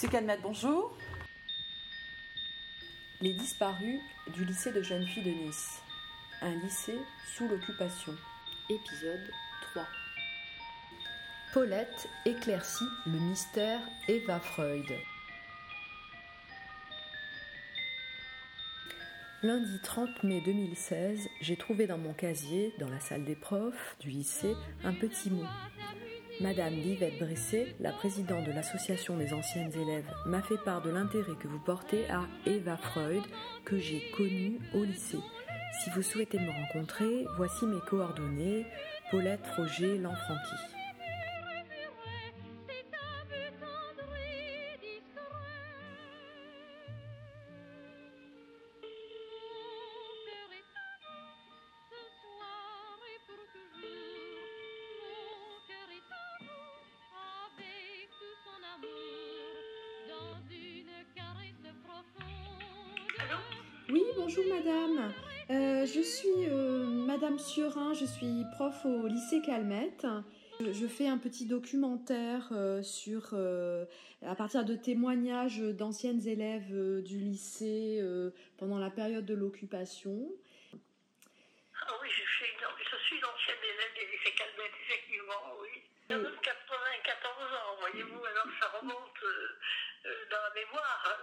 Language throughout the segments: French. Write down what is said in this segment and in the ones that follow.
Lycée Calmette, bonjour. Les disparus du lycée de jeunes filles de Nice. Un lycée sous l'occupation. Épisode 3. Paulette éclaircit le mystère Eva Freud. Lundi 30 mai 2016, j'ai trouvé dans mon casier, dans la salle des profs du lycée, un petit mot. Madame Livette Bressé, la présidente de l'association des anciennes élèves, m'a fait part de l'intérêt que vous portez à Eva Freud, que j'ai connue au lycée. Si vous souhaitez me rencontrer, voici mes coordonnées. Paulette Froger, Lanfranchi. Madame Surin, je suis prof au lycée Calmette. Je fais un petit documentaire euh, sur, à partir de témoignages d'anciennes élèves du lycée pendant la période de l'occupation. Ah oui, je suis, je suis une ancienne élève du lycée Calmette, effectivement, oui. J'ai 94 ans, voyez-vous, alors ça remonte dans la mémoire. Hein,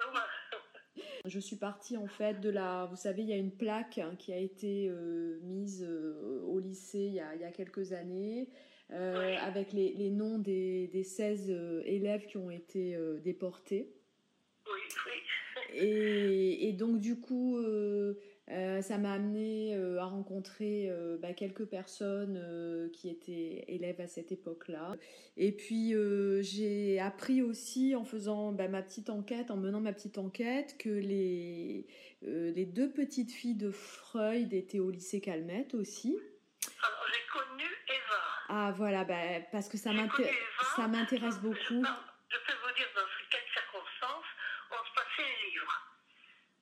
je suis partie en fait de la. Vous savez, il y a une plaque qui a été euh, mise euh, au lycée il y, a, quelques années. Euh, avec les, noms des, des 16 élèves qui ont été déportés. Oui, oui. Et, et, donc, du coup, euh, ça m'a amené euh, à rencontrer euh, bah, quelques personnes qui étaient élèves à cette époque-là. Et puis j'ai appris aussi en faisant bah, ma petite enquête, en menant ma petite enquête, que les, les deux petites filles de Freud étaient au lycée Calmette aussi. Alors j'ai connu Eva. Ah voilà, bah, parce que ça m'intéresse beaucoup. Je vous dire dans quelles circonstances on se passait les livres.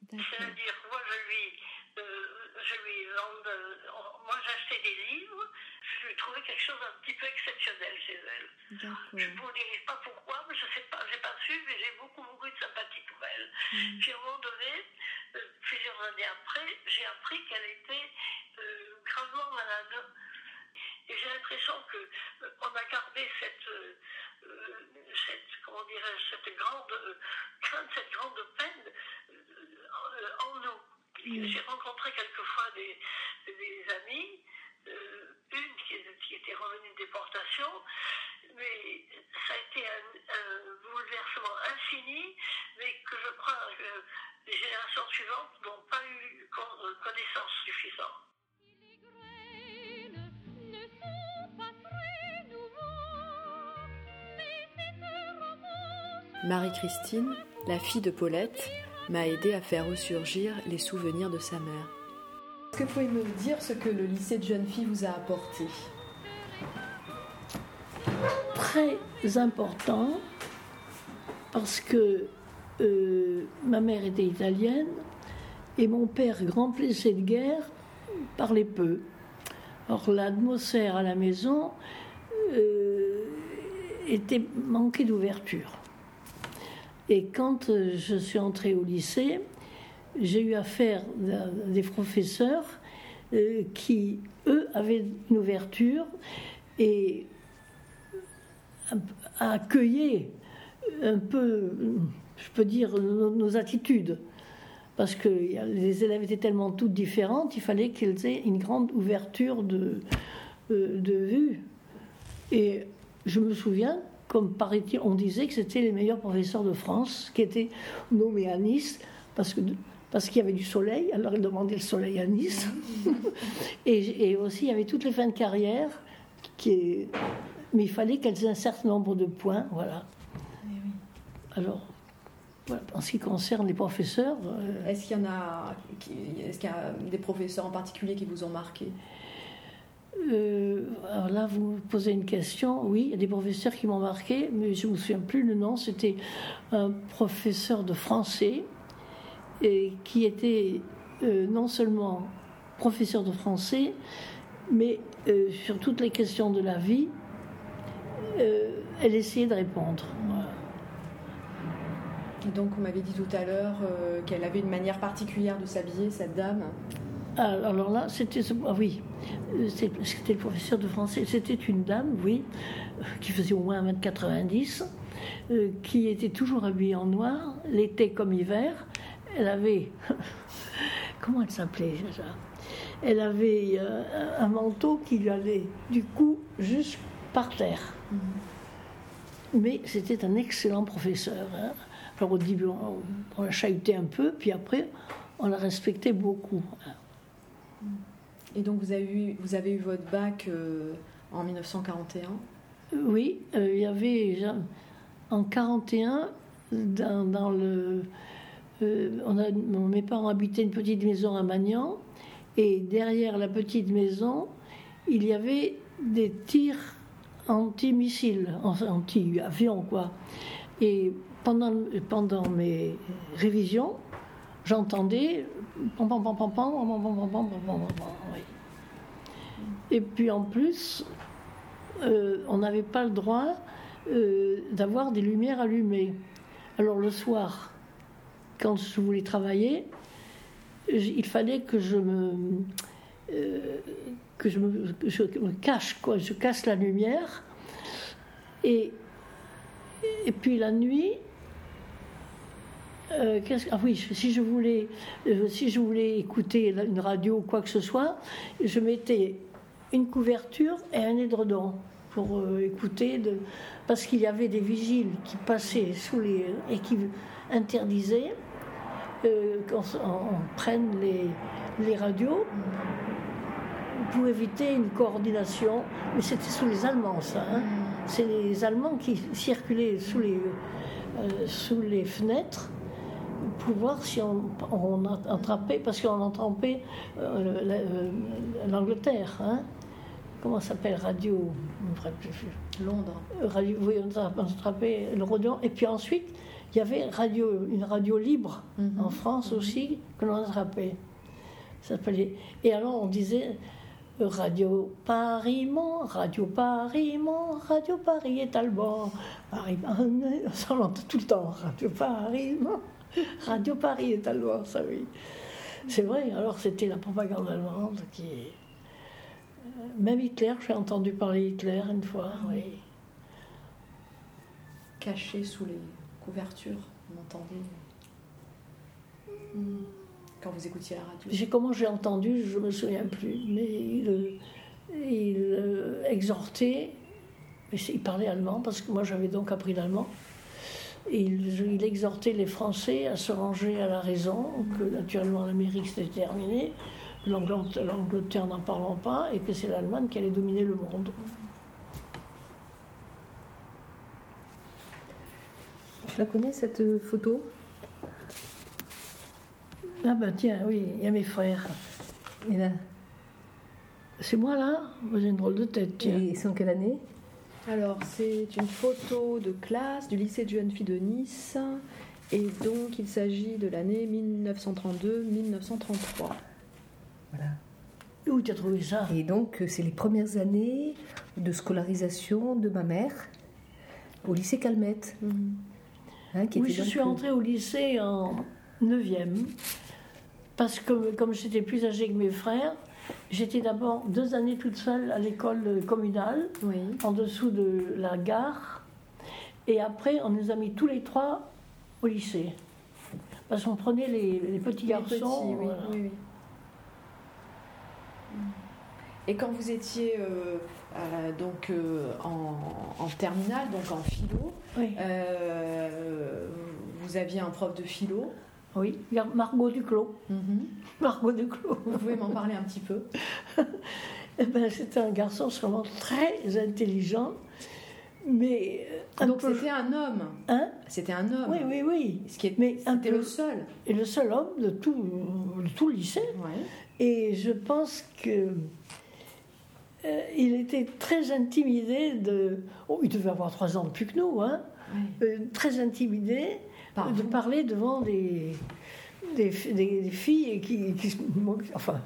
C'est-à-dire, moi je lui je lui euh, moi j'ai acheté des livres, je lui ai trouvé quelque chose d'un petit peu exceptionnel chez elle. Je ne vous dirai pas pourquoi, mais je ne sais pas, j'ai pas su, mais j'ai beaucoup, beaucoup de sympathie pour elle. Mm. Puis à un moment donné, euh, plusieurs années après, j'ai appris qu'elle était euh, gravement malade. Et j'ai l'impression que on a gardé cette, cette comment dirais cette grande crainte, cette grande peine en nous. J'ai rencontré quelquefois des, des amis, euh, une qui, était revenue de déportation, mais ça a été un, bouleversement infini, mais que je crois que les générations suivantes n'ont pas eu connaissance suffisante. Marie-Christine, la fille de Paulette, m'a aidé à faire ressurgir les souvenirs de sa mère. Que vous pouvez me dire ce que le lycée de jeunes filles vous a apporté Très important parce que euh, ma mère était italienne et mon père, grand blessé de guerre, parlait peu. Or l'atmosphère à la maison euh, était manquée d'ouverture. Et quand euh, je suis entrée au lycée, j'ai eu affaire à des professeurs euh, qui, eux, avaient une ouverture et accueillaient un peu, je peux dire, nos, attitudes. Parce que les élèves étaient tellement toutes différentes, il fallait qu'ils aient une grande ouverture de, euh, de vue. Et je me souviens comme paraît-il, on disait que c'était les meilleurs professeurs de France qui étaient nommés à Nice parce que parce qu'il y avait du soleil, alors ils demandaient le soleil à Nice. et, aussi, il y avait toutes les fins de carrière, qui mais il fallait qu'elles aient un certain nombre de points, voilà. Eh alors, en ce qui concerne les professeurs... Euh, est-ce qu'il y en a, est-ce qu'il y a des professeurs en particulier qui vous ont marqué? Euh, alors là, vous me posez une question. Oui, il y a des professeurs qui m'ont marqué, mais je ne me souviens plus le nom. C'était un professeur de français et qui était euh, non seulement professeur de français, mais euh, sur toutes les questions de la vie, elle essayait de répondre. donc, on m'avait dit tout à l'heure euh, qu'elle avait une manière particulière de s'habiller, cette dame. Ah, alors là, c'était. Ah oui, euh, c'était le professeur de français. C'était une dame, oui, qui faisait au moins 1m90, euh, qui était toujours habillée en noir, l'été comme hiver. Elle avait. Comment elle s'appelait déjà Elle avait un manteau qui lui allait du cou juste par terre. Mm-hmm. Mais c'était un excellent professeur. Hein. Alors au début, on, on l'a chahuté un peu, puis après, on l'a respecté beaucoup. Et donc vous avez eu, vous avez eu votre bac euh, en 1941 Oui, euh, il y avait en 41 dans, dans le, euh, on mes parents habitaient une petite maison à Magnan et derrière la petite maison, il y avait des tirs anti-missiles, anti-avions quoi. Et pendant, pendant mes révisions, j'entendais et puis en plus, on n'avait pas le droit d'avoir des lumières allumées. Alors le soir, quand je voulais travailler, il fallait que je me que je me, cache quoi, je casse la lumière. Et et puis la nuit, euh, ah oui, si je voulais, euh, si je voulais écouter une radio ou quoi que ce soit, je mettais une couverture et un édredon pour euh, écouter, de, parce qu'il y avait des vigiles qui passaient sous les et qui interdisaient qu'on prenne les, les radios pour éviter une coordination. Mais c'était sous les Allemands, ça. Hein. C'est les Allemands qui circulaient sous les, sous les fenêtres pour voir si on, on attrapait, parce qu'on attrapait euh, euh, l'Angleterre. Hein. Comment s'appelle Radio Londres. Euh, radio, oui, on attrapait le Rodion. Et puis ensuite, il y avait radio, une radio libre mhm. en France mhm. aussi que l'on attrapait. Et alors on disait Radio Paris, mon, Radio Paris, mon, Radio Paris est Alban. Paris, on l'entend tout le temps, Radio Paris, mon. Radio Paris est allemand, ça oui. C'est vrai, alors c'était la propagande allemande qui. Euh, même Hitler, j'ai entendu parler Hitler une fois, oui. Caché sous les couvertures, on entendait. Hmm. Quand vous écoutiez la radio Comment j'ai entendu, je me souviens plus, mais il, il euh, exhortait, il parlait allemand, parce que moi j'avais donc appris l'allemand il, exhortait les Français à se ranger à la raison, que naturellement l'Amérique c'était terminé, l'Angleterre n'en parlant pas, et que c'est l'Allemagne qui allait dominer le monde. Tu la connais cette photo? Ah ben tiens, oui, il y a mes frères. Et là C'est moi là? J'ai une drôle de tête, tiens. Et ils sont quelle année? Alors, c'est une photo de classe du lycée de jeunes filles de Nice. Et donc, il s'agit de l'année 1932-1933. Voilà. Où tu as trouvé ça? Et donc, c'est les premières années de scolarisation de ma mère au lycée Calmette. Mhm. Hein, oui, je suis entrée au lycée en 9e. Parce que, comme j'étais plus âgée que mes frères, J'étais d'abord deux années toute seule à l'école communale, en dessous de la gare. Et après, on nous a mis tous les trois au lycée. Parce qu'on prenait les, petits garçons. Et quand vous étiez euh, euh, donc euh, en, terminale, donc en philo, vous aviez un prof de philo oui, Margot Duclos. Mhm. Margot Duclos. Vous pouvez m'en parler un petit peu eh ben, C'était un garçon vraiment très intelligent, mais. Euh, Donc c'était un homme Hein? C'était un homme Oui, oui, oui. Ce qui est... Mais c'était le seul Et le seul homme de tout, tout le lycée. Et je pense que. Euh, il était très intimidé de. Oh, il devait avoir trois ans de plus que nous, hein. Euh, très intimidé de parler devant des, des, des, filles qui, qui, Enfin,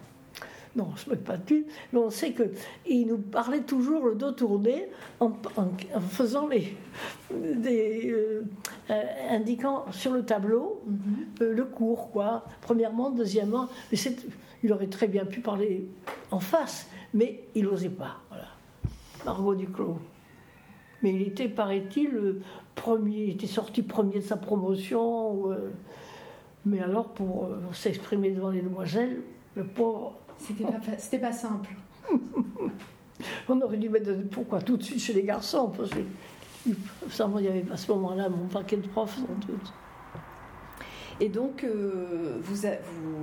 non, on ne se met pas de pull, mais on sait qu'il nous parlait toujours le dos tourné en, faisant les. Des, euh, euh, indiquant sur le tableau mm-hmm. le cours, quoi. Premièrement, deuxièmement, il aurait très bien pu parler en face, mais il n'osait pas. Voilà. Margot Duclos. Mais il était, paraît-il, premier, il était sorti premier de sa promotion. mais alors, pour s'exprimer devant les demoiselles, le pauvre. C'était pas, c'était pas simple. On aurait dû mettre pourquoi tout de suite chez les garçons parce que il y avait à ce moment-là mon paquet de profs sans doute. Et donc euh, vous,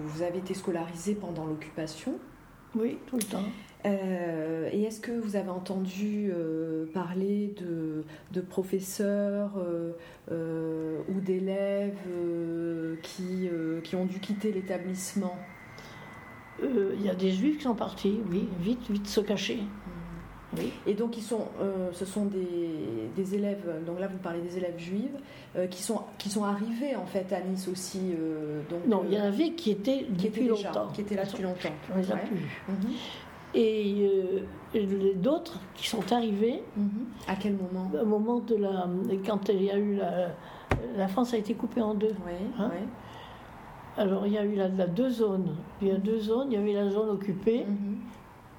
vous, avez été scolarisé pendant l'occupation? Oui, tout le temps. Euh, et est-ce que vous avez entendu euh, parler de, de professeurs ou d'élèves qui, qui ont dû quitter l'établissement? Il euh, y a des juifs qui sont partis, oui, vite, vite se cacher. Oui. Et donc, ils sont, euh, ce sont des, des, élèves, donc là vous parlez des élèves juifs, euh, qui, sont, qui sont arrivés en fait à Nice aussi. donc, non, il y en avait qui étaient qui depuis longtemps. Qui étaient là depuis longtemps. On les a plus mhm. Et d'autres qui sont arrivés. Mhm. À quel moment Au moment de la. Quand il y a eu la. La France a été coupée en deux. Oui, hein oui. Alors il y a eu la, deux zones. Il y a deux zones. Il y avait la zone occupée mhm.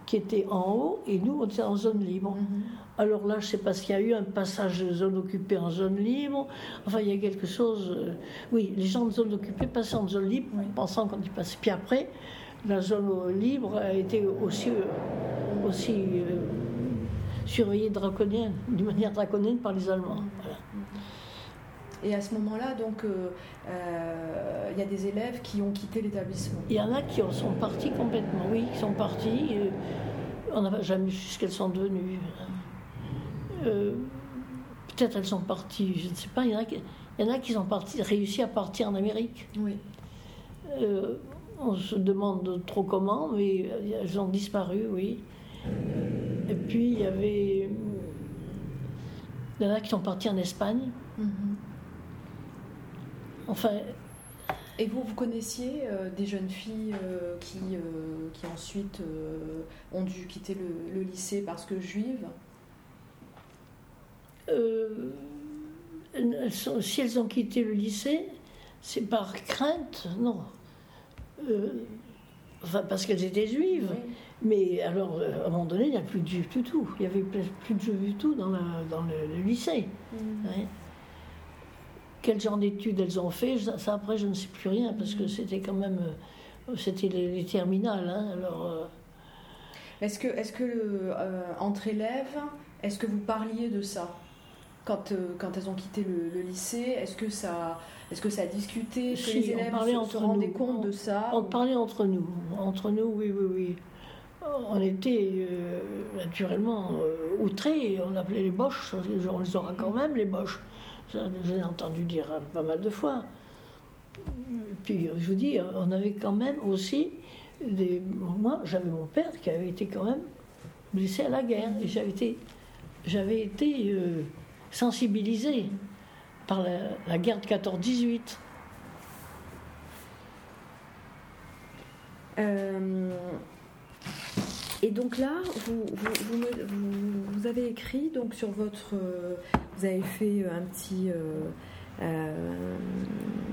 Qui était en haut et nous on était en zone libre. Mhm. Alors là, je sais pas s'il y a eu un passage de zone occupée en zone libre. Enfin, il y a quelque chose. Euh, oui, les gens de zone occupée passaient en zone libre, pensant qu'on y passait. Puis après, la zone libre a été aussi, euh, aussi euh, surveillée draconienne, d'une manière draconienne par les Allemands. Et à ce moment-là, donc, euh, euh, il y a des élèves qui ont quitté l'établissement. Il y en a qui en sont partis complètement, oui, qui sont partis. Euh, on n'a jamais su ce qu'elles sont devenues. Peut-être elles sont parties, je ne sais pas. Il y en a qui, il y en a qui sont partis, réussi à partir en Amérique. Oui. on se demande trop comment, mais elles ont disparu, oui. Et puis il y avait. Il y en a qui sont partis en Espagne. Mm-hmm. Enfin. Et vous, vous connaissiez euh, des jeunes filles euh, qui, euh, qui ensuite ont dû quitter le, lycée parce que juives? Si elles ont quitté le lycée, c'est par crainte, non. enfin, parce qu'elles étaient juives. Mais alors, à un moment donné, il n'y a plus de juifs du tout. Il n'y avait plus de juifs du tout dans, dans le, lycée. Mmh quel genre d'études elles ont fait, ça, après je ne sais plus rien parce que c'était quand même euh, c'était les, terminales. Hein, alors, euh. est-ce que, est-ce que euh, entre élèves, est-ce que vous parliez de ça quand, quand elles ont quitté le, lycée? Est-ce que ça est-ce que ça a discuté que les élèves on se, se rendaient compte de ça On parlait entre nous, entre nous, oui, oui, oui. On était naturellement outrés, on appelait les boches, on les aura quand même, les boches. J'ai entendu dire pas mal de fois. Puis je vous dis, on avait quand même aussi des. Moi, j'avais mon père qui avait été quand même blessé à la guerre. Et j'avais été, j'avais été euh, sensibilisé par la, guerre de 14-18. Euh, et donc là, vous, vous, vous, avez écrit donc sur votre, euh, vous avez fait un petit, euh, euh,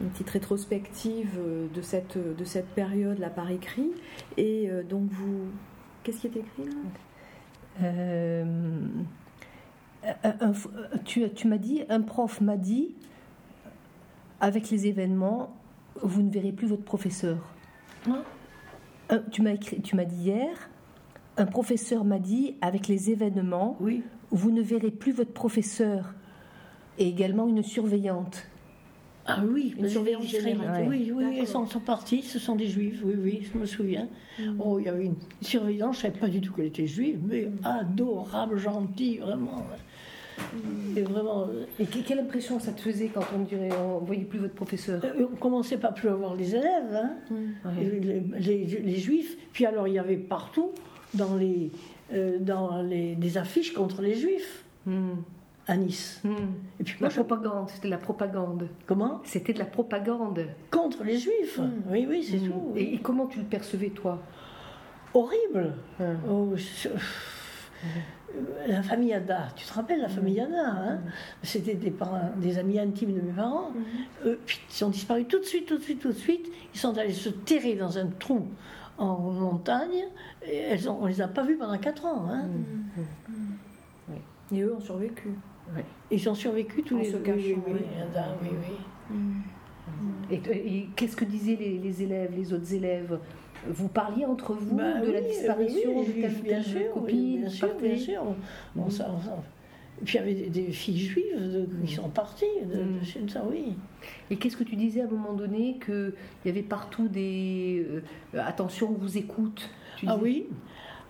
une petite rétrospective de cette de cette période là par écrit. Et donc vous, qu'est-ce qui est écrit là? Tu, tu m'as dit, un prof m'a dit, avec les événements, vous ne verrez plus votre professeur. tu m'as écrit, tu m'as dit hier, un professeur m'a dit, avec les événements, oui. vous ne verrez plus votre professeur et également une surveillante. Ah oui, une surveillante générale. Oui, oui, elles sont, sont, parties, ce sont des juifs, oui, oui, je me souviens. Mm. Oh, il y avait une surveillante, je ne savais pas du tout qu'elle était juive, mais adorable, gentille, vraiment. Et vraiment. Euh, et quelle impression ça te faisait quand on dirait on voyait plus votre professeur? Euh, On commençait pas plus à voir les élèves, hein, mm. les, les, juifs. Puis alors il y avait partout dans les, euh, dans les, des affiches contre les juifs. Hmm. À Nice. Hmm. Et puis, la propagande, c'était de la propagande. Comment? C'était de la propagande. Contre les juifs? Hmm. Oui, oui, c'est tout. Et, comment tu le percevais, toi? Horrible. Oh, la famille Ada, tu te rappelles la famille Ada hein? C'était des, des amis intimes de mes parents. puis ils sont disparus tout de suite, tout de suite, tout de suite. Ils sont allés se terrer dans un trou en montagne. Et elles ont, on les a pas vus pendant 4 ans. Hein Et eux ont survécu. Ils ont survécu tous les deux. Oui, oui, oui, oui. Et, qu'est-ce que disaient les, élèves, les autres élèves? Vous parliez entre vous bah de la disparition de telle bien sûr, copine? bien sûr, bien sûr. Bon, ça, Et puis il y avait des, filles juives qui sont parties de, de, ça, oui. Et qu'est-ce que tu disais à un moment donné qu'il y avait partout des euh, attention, on vous écoute. ah oui.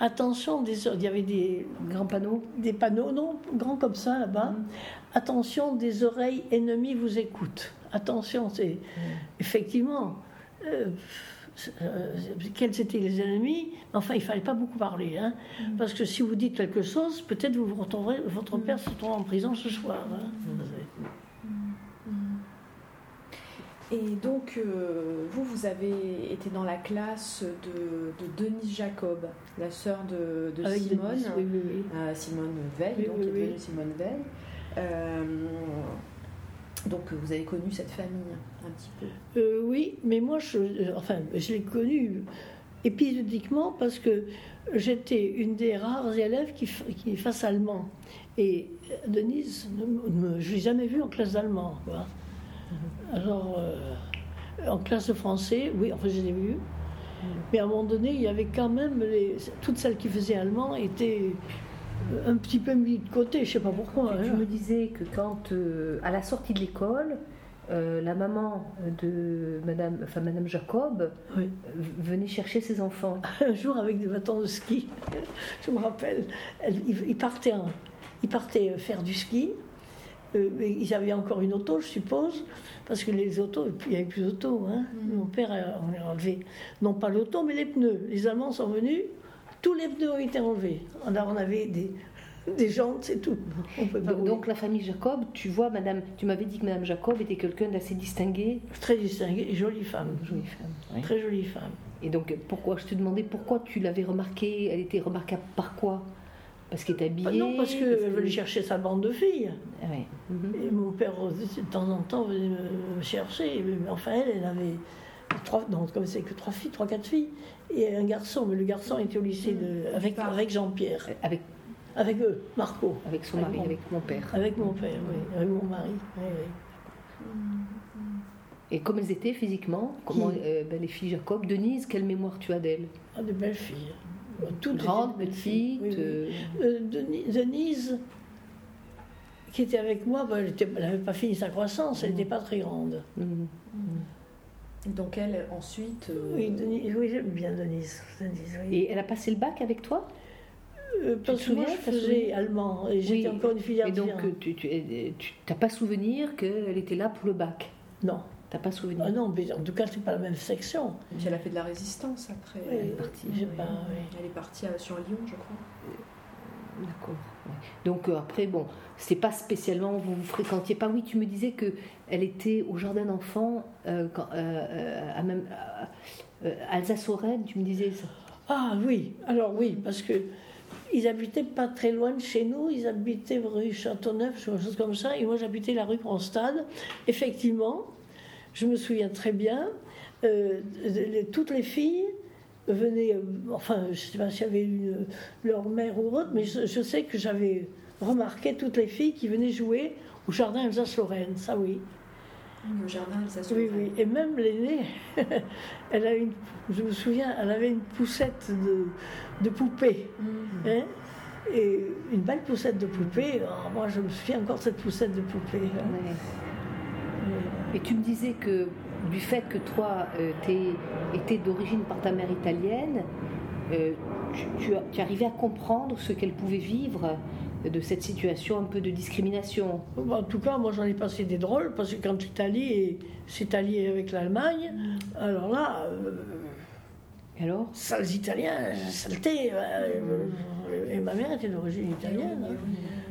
Attention, des, il y avait des grands panneaux, des panneaux non grands comme ça là-bas. Mm. Attention, des oreilles ennemies vous écoutent. Attention, c'est mm. effectivement. Euh, euh, quels étaient les ennemis. Enfin, il fallait pas beaucoup parler, hein, mm. parce que si vous dites quelque chose, peut-être vous vous retrouverez, votre père se trouve en prison ce soir. Hein. Et donc, euh, vous, vous avez été dans la classe de, Denise Jacob, la sœur de, Simone, euh, Simone Veil, donc Simone Veil. Euh, donc, vous avez connu cette famille un petit peu? Oui, mais moi, je, enfin, je l'ai connue épisodiquement parce que j'étais une des rares élèves qui, qui fasse allemand. Et Denise, je ne l'ai jamais vue en classe d'allemand. Alors, euh, en classe de français, oui, enfin, je l'ai vu. Mais à un moment donné, il y avait quand même. Les, toutes celles qui faisaient allemand étaient un petit peu mis de côté, je ne sais pas pourquoi. Tu, hein. me disais que quand, euh, à la sortie de l'école, euh, la maman de Madame, enfin Madame Jacob venait chercher ses enfants. Un jour avec des bâtons de ski, je me rappelle, ils partaient, ils partaient faire du ski. ils avaient encore une auto, je suppose. Parce que les autos, il n'y avait plus d'auto. Hein. Mm. Mon père, on a enlevé, non pas l'auto, mais les pneus. Les Allemands sont venus, tous les pneus ont été enlevés. Alors on avait des, des jantes, c'est tout. donc, la famille Jacob, tu vois, madame, tu m'avais dit que madame Jacob était quelqu'un d'assez distingué. Très distingué, jolie femme. Jolie femme. Très jolie femme. Et donc, pourquoi Je te demandais pourquoi tu l'avais remarquée? Elle était remarquable par quoi? Parce qu'elle est habillée Non, parce qu'elle venait chercher sa bande de filles. Ah et mon père, de temps en temps, venait me chercher. Mais enfin, elle, elle avait trois, non, comme c'est que trois filles, trois, quatre filles, et un garçon. Mais le garçon était au lycée de, avec, avec Jean-Pierre. Avec avec eux, Marco. Avec son mari, avec mon père. Avec mon père, oui, avec mon mari. Et comme elles étaient physiquement, comment euh, ben, les filles Jacob, Denise, quelle mémoire tu as d'elles? Ah, de belles filles. Toutes grandes, petites. Euh, euh, Denise, qui était avec moi, ben, elle n'avait pas fini sa croissance, elle n'était pas très grande. Donc elle, ensuite... Euh, oui, oui j'aime bien Denise. Et elle a passé le bac avec toi? Parce que moi, je faisais allemand et j'étais encore une filière Et donc, tu n'as pas souvenir qu'elle était là pour le bac? Non. T'as pas souvenir? Ah Non, mais en tout cas, c'est pas la même section. Puis elle a fait de la résistance après. elle, est partie, elle est partie sur Lyon, je crois. D'accord. Donc euh, après, bon, c'est pas spécialement, vous vous fréquentiez pas. Oui, tu me disais que elle était au jardin d'enfants, euh, euh, à même Alsace-Lorraine, tu me disais ça? Ah oui, alors oui, parce que ils habitaient pas très loin de chez nous, ils habitaient rue Châteauneuf, quelque chose comme ça, et moi j'habitais la rue Cronstade. Effectivement, je me souviens très bien, toutes les filles venaient, euh, enfin, je ne sais pas s'il y avait une, leur mère ou autre, mais je, sais que j'avais remarqué toutes les filles qui venaient jouer au jardin Alsace-Lorraine, ça oui. Au jardin Alsace-Lorraine. Oui, oui. Et même l'aînée, elle a une, je me souviens, elle avait une poussette de, de poupée. Mmh. Hein et une belle poussette de poupée. Oh, moi, je me souviens encore de cette poussette de poupée. Hein. Et tu me disais que du fait que toi, euh, tu étais d'origine par ta mère italienne, euh, tu, arrivais à comprendre ce qu'elle pouvait vivre de cette situation un peu de discrimination? En tout cas, moi j'en ai passé des drôles, parce que quand l'Italie s'est alliée avec l'Allemagne, alors là. Euh, alors? Sales Italiens, saleté. et ma mère était d'origine italienne. Hein.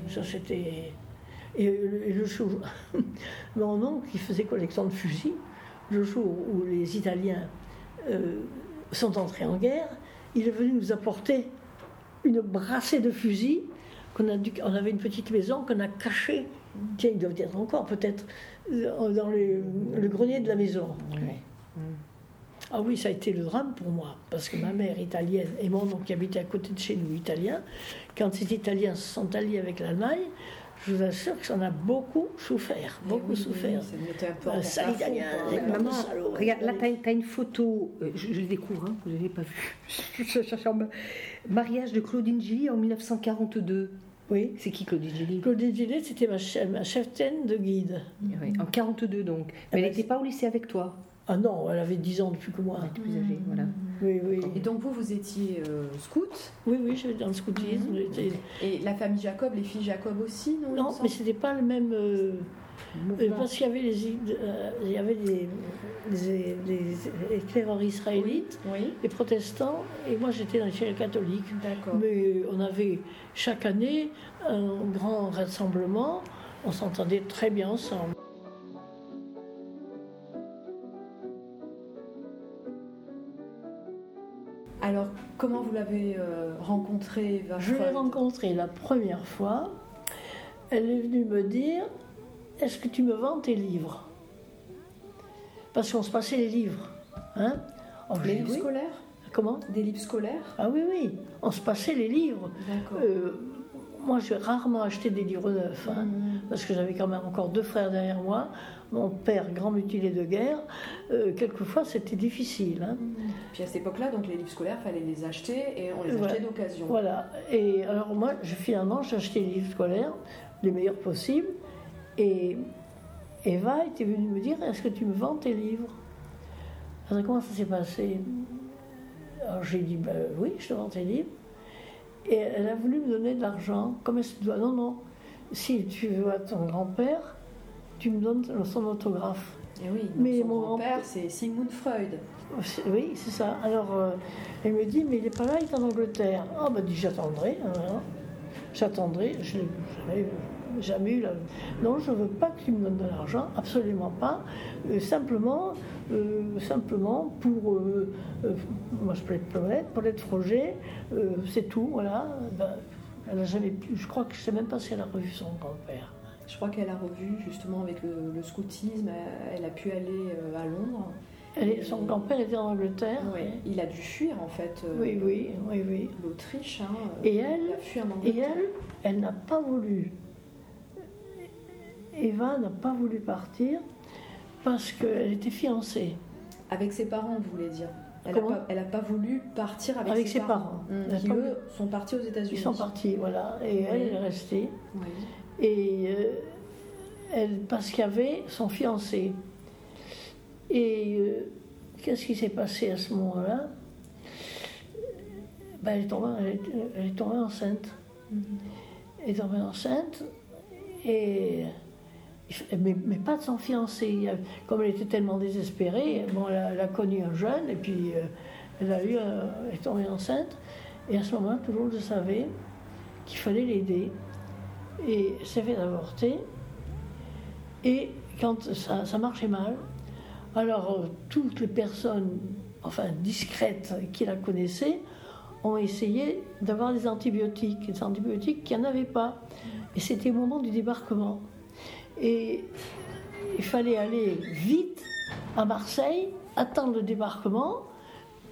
Ça c'était. Et, le jour, mon oncle, qui faisait collection de fusils, le jour où les Italiens euh, sont entrés en guerre, il est venu nous apporter une brassée de fusils. Qu'on a dû, on avait une petite maison qu'on a cachée, tiens, il doit y être encore peut-être, euh, dans le, le grenier de la maison. Ah oui, ça a été le drame pour moi, parce que ma mère italienne et mon oncle qui habitait à côté de chez nous, italien, quand ces Italiens se sont alliés avec l'Allemagne, je vous assure que ça en a beaucoup souffert, beaucoup souffert. ça lui mettait un peu sale italien, avec Maman, salaud, regarde, là, allez. tu as, une photo, euh, je, je le découvre, hein, vous n'avez pas vu. Je cherche en bas. Mariage de Claudine Gilly en 1942. Oui. C'est qui Claudine Gilly? Claudine Gillet, c'était ma, chef, ma cheftaine de guide. Oui, En 42 donc. Mais elle ben, n'était pas au lycée avec toi? Ah non, elle avait 10 ans de plus que moi. Elle était plus âgée, voilà. Oui, oui. Et donc vous, vous étiez euh, scout, Oui, oui, j'étais dans le scoutisme. j'étais- et la famille Jacob, les filles Jacob aussi, non Non, mais c'était pas le même. euh, euh, parce qu'il y avait les, euh, il y avait des, des- des éclaireurs israélites, Oui, les protestants, et moi j'étais dans les catholiques. d'accord. Mais on avait chaque année un grand rassemblement, on s'entendait très bien ensemble. Alors, comment vous l'avez euh, rencontrée, Je l'ai rencontrée la première fois, elle est venue me dire Est-ce que tu me vends tes livres? Parce qu'on se passait les livres. Hein? Les livres oui. scolaires? Comment? Des livres scolaires? Ah oui, oui, on se passait les livres. D'accord. Euh, moi, j'ai rarement acheté des livres neufs, hein, Mhm. parce que j'avais quand même encore deux frères derrière moi. Mon père, grand mutilé de guerre, euh, quelquefois c'était difficile. hein. Puis à cette époque-là, donc les livres scolaires, fallait les acheter et on les achetait d'occasion. Voilà. Et alors moi, je, finalement, j'ai acheté les livres scolaires, les meilleurs possibles. Et Eva était venue me dire, est-ce que tu me vends tes livres? Alors comment ça s'est passé? Alors j'ai dit, ben, oui, je te vends tes livres. Et elle a voulu me donner de l'argent. Comme elle se doit, non, non. Si tu veux à ton grand-père, tu me donnes son autographe. Et oui, donc Mais son mon grand-père, c'est Sigmund Freud. Oui, c'est ça. Alors, euh, elle me dit, mais il n'est pas là, il est en Angleterre. Ah, bah, dit, j'attendrai. hein, hein. J'attendrai. Je n'ai jamais, jamais eu la... Non, je ne veux pas que tu me donnes de l'argent, absolument pas. Euh, simplement, euh, simplement pour. euh, euh, moi, je plaide Paulette, Paulette Froger, euh, c'est tout, voilà. Ben, elle n'a jamais pu. Je crois que je ne sais même pas si elle a revu son grand-père. Je crois qu'elle a revu justement avec le, le scoutisme, elle, a pu aller euh, à Londres. Elle son grand-père était en Angleterre. Ouais. Il a dû fuir en fait euh, Oui, oui, oui, oui. l'Autriche. hein. Et Il elle, a fui en Et elle, elle n'a pas voulu. Eva n'a pas voulu partir parce qu'elle était fiancée. Avec ses parents, vous voulez dire Elle n'a pas, voulu partir avec, Avec ses parents. Elle a qui eux sont partis aux États-Unis. Ils sont partis, voilà. Et elle Oui. elle est restée. Oui. Et euh, elle, parce qu'il y avait son fiancé. Et euh, qu'est-ce qui s'est passé à ce moment-là? Ben, elle, est tombée, elle, tombée enceinte. Elle est tombée enceinte et. Mais, pas de son fiancé. Comme elle était tellement désespérée, bon, elle, a, connu un jeune et puis euh, elle, a eu, elle est tombée enceinte. Et à ce moment-là, tout le monde savait qu'il fallait l'aider. Et s'est fait avorter. Et quand ça, ça marchait mal, alors euh, toutes les personnes, enfin discrètes, qui la connaissaient, ont essayé d'avoir des antibiotiques. Des antibiotiques qu'il n'y en avait pas. Et c'était au moment du débarquement. Et il fallait aller vite à Marseille, attendre le débarquement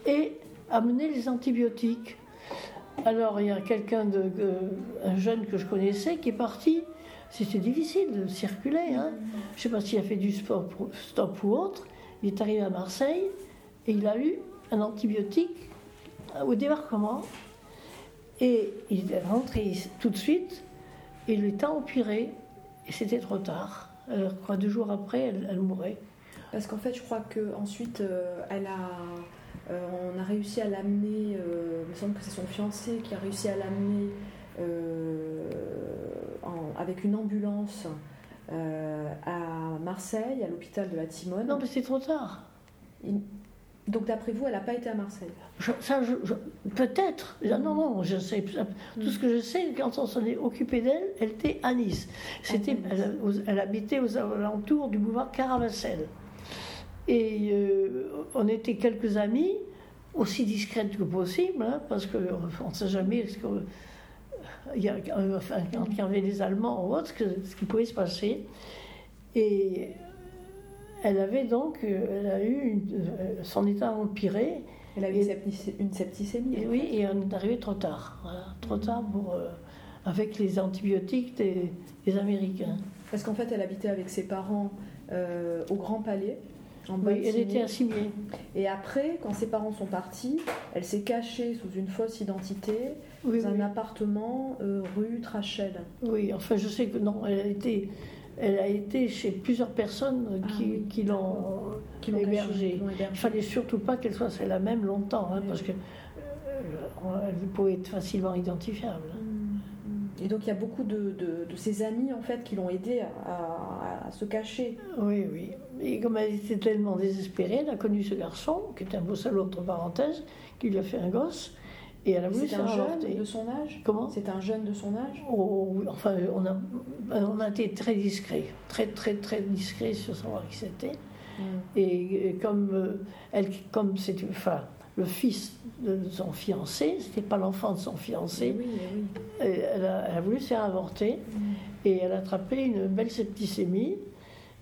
et amener les antibiotiques. Alors il y a quelqu'un, un jeune que je connaissais, qui est parti. C'était difficile de circuler. Hein. Je ne sais pas s'il a fait du sport, pour- stop ou autre. Il est arrivé à Marseille et il a eu un antibiotique au débarquement. Et il est rentré tout de suite et le temps empiré et c'était trop tard. Alors, je crois deux jours après, elle, mourait. Parce qu'en fait, je crois qu'ensuite, elle a, euh, on a réussi à l'amener, euh, il me semble que c'est son fiancé qui a réussi à l'amener euh, avec une ambulance euh, à Marseille, à l'hôpital de la Timone. Non, mais c'est trop tard. Donc d'après vous, elle n'a pas été à Marseille? Je- ça, je- je- peut-être. Ah Non, non, je sais. Tout ce que je sais, quand on s'en est occupé d'elle, elle était à Nice. C'était, elle, elle habitait aux alentours du boulevard Caravacel. Et euh, on était quelques amis aussi discrète que possible, hein, parce qu'on ne sait jamais ce, que, il y a, enfin, quand il y avait des Allemands ou autres, ce qui pouvait se passer. Et elle avait donc, elle a eu son état empiré. Elle a eu une septicémie. Et oui, et on est arrivé trop tard. trop tard pour, avec les antibiotiques des, des Américains. Parce qu'en fait, elle habitait avec ses parents euh, au Grand Palais. En oui, elle était assimilée. Et après, quand ses parents sont partis, elle s'est cachée sous une fausse identité dans un appartement euh, rue Trachel. Oui, enfin, je sais que non, elle a été, elle a été chez plusieurs personnes qui, ah qui l'ont hébergée. Il ne fallait surtout pas qu'elle soit la même longtemps, hein, parce qu'elle euh, pouvait être facilement identifiable. Hein. Et donc il y a beaucoup de, de, ses amis en fait qui l'ont aidé à, se cacher. Oui, oui. Et comme elle était tellement désespérée, elle a connu ce garçon, qui était un beau salaud entre parenthèses, qui lui a fait un gosse. Et elle a voulu C'est un jeune de son âge? Comment? C'est un jeune de son âge? Oh, oui, enfin, on a, on a été très discret, très, très, très discret sur savoir qui c'était. Mm. Et, comme euh, elle, comme c'est une femme, le fils de son fiancé, c'était pas l'enfant de son fiancé. Elle, a, voulu se faire avorter mm. et elle a attrapé une belle septicémie.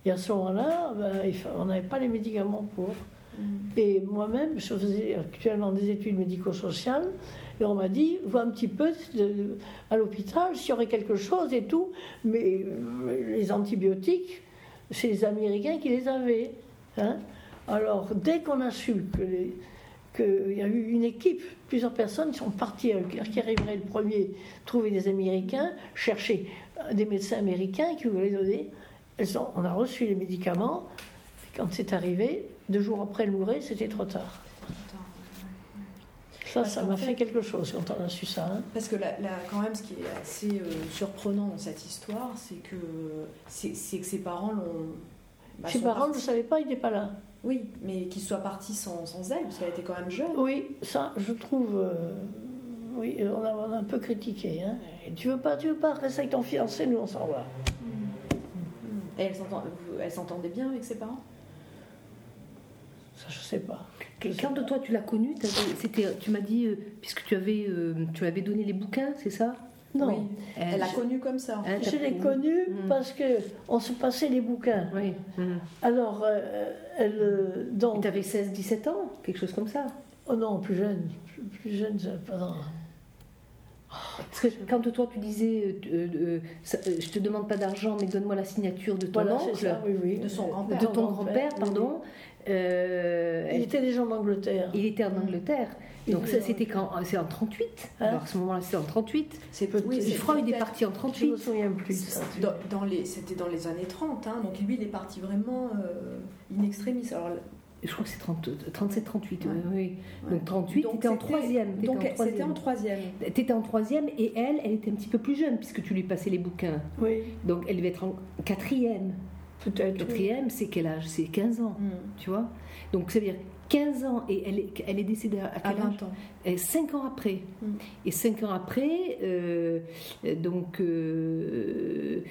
Et à ce moment-là, ben, on n'avait pas les médicaments pour. Mm. Et moi-même, je faisais actuellement des études médico-sociales. Et on m'a dit, vois un petit peu à l'hôpital s'il y aurait quelque chose et tout. Mais euh, les antibiotiques, c'est les Américains qui les avaient. Hein. Alors, dès qu'on a su que les, qu'il y a eu une équipe, plusieurs personnes qui sont parties, euh, qui arriveraient le premier, trouver des Américains, chercher des médecins américains qui voulaient donner. on a reçu les médicaments. quand c'est arrivé, deux jours après le mourir, c'était trop tard. Ça, ça m'a fait, quelque chose quand on a su ça. Hein. Parce que là, quand même, ce qui est assez euh, surprenant dans cette histoire, c'est que, c'est, que ses parents l'ont. Bah, ses parents ne savaient pas, il n'était pas là. Oui, mais qu'il soit parti sans, sans, elle, parce qu'elle était quand même jeune. Oui, ça, je trouve. Euh, oui, on a, un peu critiqué. Hein. tu veux pas, tu veux pas rester avec ton fiancé, nous on s'en va. Et elle s'entendait bien avec ses parents? Ça, je sais pas. Quand de toi tu l'as connue, c'était, tu m'as dit, euh, puisque tu avais, euh, tu avais donné les bouquins, c'est ça? Non, elle l'a connue comme ça. Je l'ai connue mm. parce que on se passait les bouquins. Oui. Mm. Alors, euh, elle. Euh, donc. Tu avais 16-17 ans, quelque chose comme ça Oh non, plus jeune. Plus jeune, pas. Parce que quand toi tu disais, euh, je te demande pas d'argent, mais donne-moi la signature de ton oncle, de son grand-père, de ton grand-père, pardon. il était déjà en Angleterre. Il était en Angleterre. Donc ça, c'était quand C'est en 38 hein Alors à ce moment-là, c'était en 38. C'est oui, Freud est parti en 38. Je me souviens plus. Dans, les, c'était dans les années 30. Hein, donc lui, il est parti vraiment euh, in extremis. Alors je crois que c'est 37, 38. Oui. Donc 38, tu étais en troisième. Donc c'était en troisième. Tu étais en troisième et elle, elle était un petit peu plus jeune puisque tu lui passais les bouquins. Oui. Donc elle devait être en quatrième. Peut-être. Quatrième, c'est quel âge? C'est 15 ans. Mm. Tu vois? Donc ça veut dire 15 ans et elle est, elle est décédée à, quel 20 ans. Et 5 ans après. Mm. Et 5 ans après, euh, donc, euh,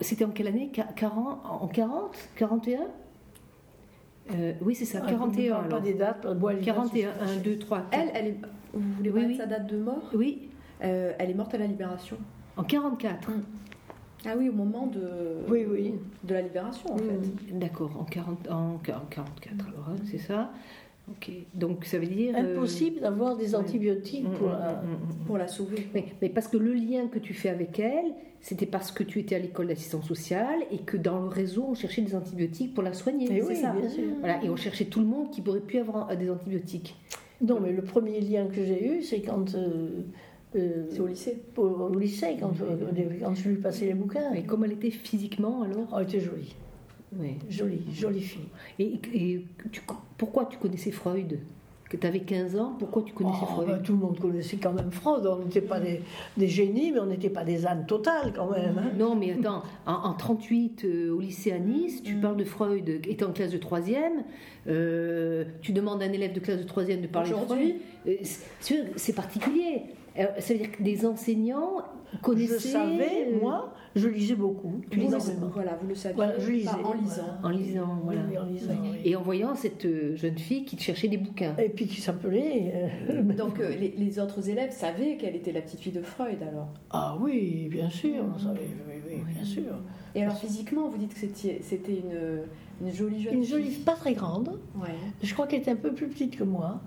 c'était en quelle année? 40, En 40 41 euh, oui, c'est ça, 41. Ah, pas des dates. 41, 1, 2, 3, 4. Elle, elle est, vous voulez oui, oui. sa date de mort? Oui. elle est morte à la Libération. En 44. Ah oui, au moment de, oui, oui. de la libération, en fait. D'accord, en, 40, en 44, alors, hein, c'est ça Ok, donc ça veut dire... Euh, Impossible d'avoir des antibiotiques mm, pour, mm, la, mm, pour la sauver. Mais, mais, parce que le lien que tu fais avec elle, c'était parce que tu étais à l'école d'assistance sociale et que dans le réseau, on cherchait des antibiotiques pour la soigner. Et oui, ça. bien sûr. Voilà, et on cherchait tout le monde qui pourrait plus avoir euh, des antibiotiques. Non, mais le premier lien que j'ai eu, c'est quand... Euh, euh, c'est au lycée Au, lycée, quand, quand, je lui passais les bouquins. Et comment elle était physiquement alors oh, Elle était jolie. Oui. Jolie, jolie fille. Et, et pourquoi tu connaissais Freud? Que tu avais 15 ans, pourquoi tu connaissais oh, Freud? ben, Tout le monde connaissait quand même Freud. On n'était pas des, des, génies, mais on n'était pas des ânes totales quand même. Hein. Non, mais attends, en, 38, euh, au lycée à Nice, tu mm. parles de Freud étant en classe de 3e, euh, tu demandes à un élève de classe de 3e de parler de Freud. Euh, c'est particulier. Euh, ça veut dire que des enseignants connaissaient. Je savais, euh, moi, je lisais beaucoup. Vous le- énormément. voilà, vous le saviez Voilà, je lisais. pas en lisant. En lisant, voilà. Oui, en lisant, oui. Et en voyant cette euh, jeune fille qui cherchait des bouquins. Et puis qui s'appelait. euh, Donc euh, les, les autres élèves savaient qu'elle était la petite fille de Freud alors. Ah oui, bien sûr, on savait, oui, oui, bien sûr. Et alors physiquement, vous dites que c'était une, une jolie jeune Une fille. jolie, pas très grande. Ouais. Je crois qu'elle était un peu plus petite que moi,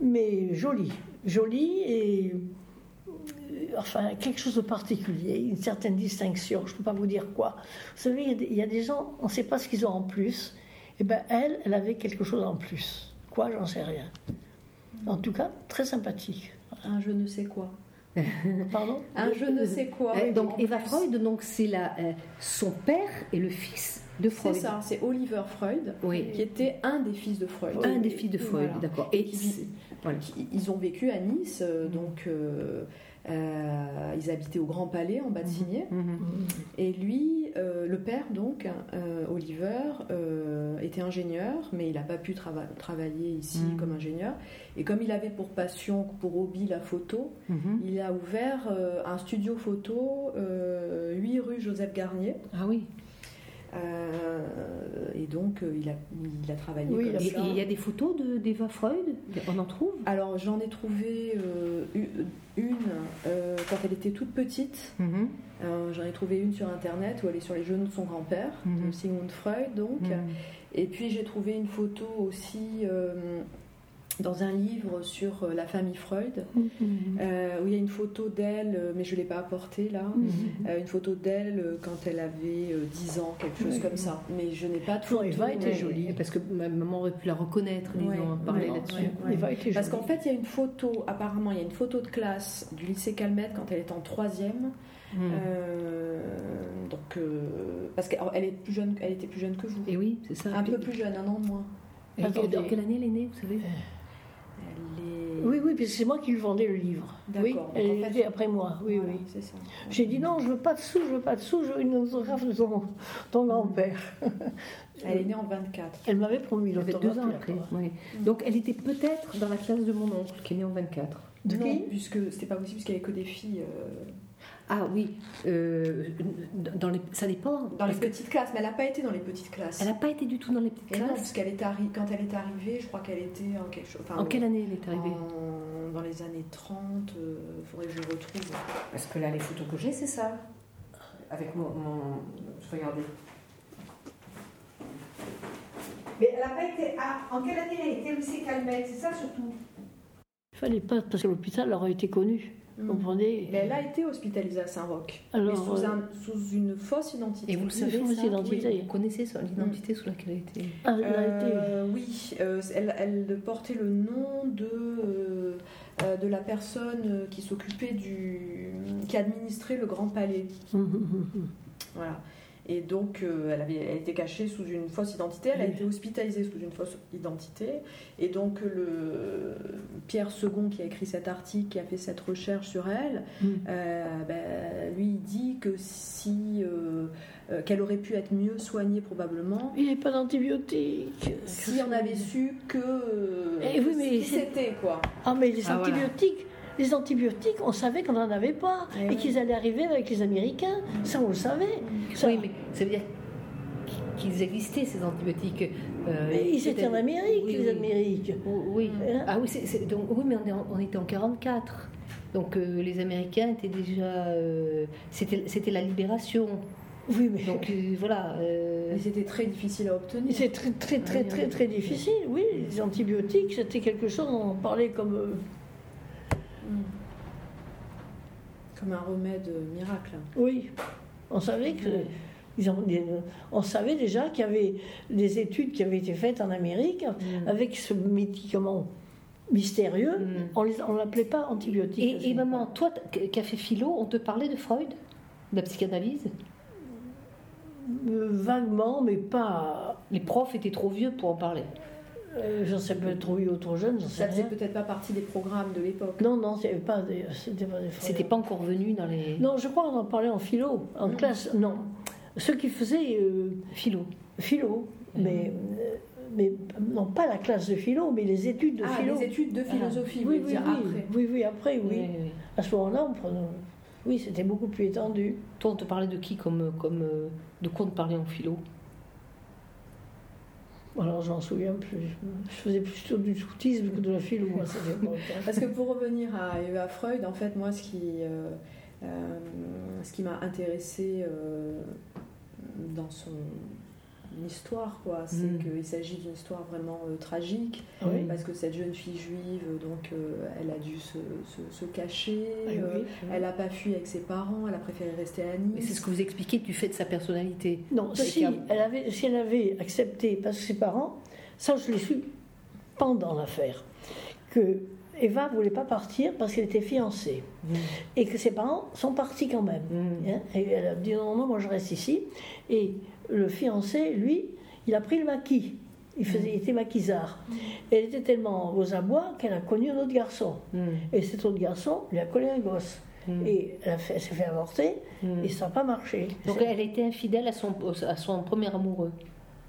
mais jolie, jolie et euh, enfin quelque chose de particulier, une certaine distinction. Je ne peux pas vous dire quoi. Vous savez, il y a des, il y a des gens, on ne sait pas ce qu'ils ont en plus. Et ben elle, elle avait quelque chose en plus. Quoi, j'en sais rien. En tout cas, très sympathique. Un je ne sais quoi. Pardon? Un je ne sais quoi. Euh, donc Eva. Freud, donc c'est la euh, son père et le fils de C'est Freud. ça, c'est Oliver Freud, Oui. qui était un des fils de Freud. Un des filles de Freud, Voilà. d'accord. Et c'est- voilà. Ils ont vécu à Nice, euh, donc euh, euh, ils habitaient au Grand Palais en bas de Signé. Et lui, euh, le père donc, Oliver, était ingénieur, mais il n'a pas pu trava- travailler ici Mhm. comme ingénieur. Et comme il avait pour passion, pour hobby la photo, Mhm. il a ouvert un studio photo, euh, 8 rue Joseph Garnier. Ah oui. Euh, et donc, euh, il, a, il a travaillé Oui, comme Et ça. et il y a des photos de- d'Eva Freud? On en trouve? Alors, j'en ai trouvé euh, une euh, quand elle était toute petite. Mhm. Euh, J'en ai trouvé une sur internet où elle est sur les genoux de son grand-père, Mhm. de Sigmund Freud, donc. Mhm. Et puis j'ai trouvé une photo aussi euh, dans un livre sur euh, la famille Freud, euh, où il y a une photo d'elle, euh, mais je ne l'ai pas apportée là. Mhm. Euh, une photo d'elle quand elle avait euh, 10 ans, quelque chose Oui. comme ça. Mais je n'ai pas photo. Eva était jolie. Parce que ma maman aurait pu la reconnaître, disons, Ouais, parler ouais, là-dessus. ouais, ouais. Eva était Parce qu'en fait, il y a une photo, apparemment, il y a une photo de classe du lycée Calmette quand elle est en troisième. Euh, donc, euh, parce qu'elle est plus jeune, elle était plus jeune que vous. Et oui, c'est ça. Un peu plus jeune, un an de moins. Et dans quelle année elle est née, vous savez? Oui, oui, puis c'est moi qui lui vendais le livre. D'accord. Oui, elle en fait- était après moi. Oui, Voilà, oui. c'est ça. J'ai dit non, je veux pas de sous, je veux pas de sous, je veux une autographe de ton, ton grand-père. Elle est née en 24. Elle m'avait promis Elle avait deux ans après. oui. Donc elle était peut-être dans la classe de mon oncle, qui est né en 24. De non, qui? puisque c'était pas possible, parce qu'il n'y avait que des filles euh, Ah oui, euh, dans les, ça dépend. dans les que petites classes, mais elle n'a pas été dans les petites classes. Elle n'a pas été du tout dans les petites Et non, classes. parce qu'elle était arri- quand elle est arrivée, je crois qu'elle était en quelque chose. enfin, En quelle année elle est arrivée? en- Dans les années 30, il faudrait que je retrouve. Parce que là, les photos que j'ai, c'est ça. Avec mon. Regardez. Mais elle n'a pas été. Ah, en quelle année elle a été au lycée Calmette? C'est ça surtout Il fallait pas, parce que l'hôpital aurait été connu. Vous comprenez Mais elle a été hospitalisée à Saint-Roch. Alors, mais sous, euh, un- sous une fausse identité. Et vous le savez, fausse ça identité. Oui, Vous connaissez l'identité sous laquelle elle a été. Ah, elle a été. Euh, oui, euh, elle, elle portait le nom de, euh, euh, de la personne qui s'occupait du. qui administrait le Grand Palais. Voilà. Et donc, euh, elle, avait, elle était cachée sous une fausse identité, elle a été hospitalisée sous une fausse identité. Et donc, le Pierre Second, qui a écrit cet article, qui a fait cette recherche sur elle, Mm. euh, ben, lui, il dit que si. euh, euh, qu'elle aurait pu être mieux soignée, probablement, Il n'y avait pas d'antibiotiques. si on avait su que. euh, Eh oui, mais c'était, quoi. Ah, mais les Ah, voilà. Les antibiotiques, on savait qu'on n'en avait pas. Eh et oui. qu'ils allaient arriver avec les Américains. Ça, on le savait. Ça- Oui, mais ça veut dire qu'ils existaient, ces antibiotiques. Euh, Mais ils étaient en Amérique, Oui, les oui. Amériques. Oui. Hein? Ah oui, donc, oui mais on, est en- on était en 44. Donc euh, les Américains étaient déjà. euh, C'était c'était la libération. Oui, mais Donc euh, voilà. euh, Mais c'était très difficile à obtenir. c'est très, très, très, Oui, très, très difficile. Oui, les antibiotiques, c'était quelque chose, on en parlait comme. Euh, Comme un remède miracle. Oui, on savait que. ils ont- on savait déjà qu'il y avait des études qui avaient été faites en Amérique Mm. avec ce médicament mystérieux. Mm. On ne l'appelait pas antibiotique. Et, et maman, toi qui as fait philo, on te parlait de Freud? De la psychanalyse? Euh, Vaguement, mais pas. Les profs étaient trop vieux pour en parler. Euh, j'en sais peut-être trop vieux ou trop jeune, j'en sais Ça faisait rien. peut-être pas partie des programmes de l'époque. Non, non, c'était pas des. C'était pas des. C'était pas encore venu dans les. Non, je crois qu'on en parlait en philo, en classe. Non. Ceux qui faisaient euh, Philo. philo, Mm. mais euh, mais non pas la classe de philo, mais les études de ah, philo. les études de philosophie, oui, oui, dire oui, après. oui, oui, après, oui. Oui, oui. À ce moment-là, on prenait- oui, c'était beaucoup plus étendu. Toi, on te parlait de qui comme, comme euh, de quoi on te parlait en philo? Alors, j'en souviens plus. Je faisais plutôt du scoutisme que de la philo. Parce que pour revenir à Eva Freud, en fait, moi, ce qui, euh, euh, qui m'a intéressé euh, dans son histoire, quoi, c'est Mm. qu'il s'agit d'une histoire vraiment euh, tragique, Oui. parce que cette jeune fille juive, donc, euh, elle a dû se, se- se cacher, Ah oui, euh, oui. elle n'a pas fui avec ses parents, elle a préféré rester à Mais Nice. c'est ce que vous expliquez du fait de sa personnalité. Non, si elle, avait, si elle avait accepté, parce que ses parents, ça je l'ai su pendant l'affaire, que Eva ne voulait pas partir parce qu'elle était fiancée et que ses parents sont partis quand même. Mm. Hein, Et elle a dit non, non, moi je reste ici. Et le fiancé, lui, il a pris le maquis. Il, faisait, il était maquisard. Et elle était tellement aux abois qu'elle a connu un autre garçon. Mm. Et cet autre garçon lui a collé un gosse. Mm. Et elle, s'est fait avorter Mm. et ça n'a pas marché. Donc elle était infidèle à son, à son premier amoureux.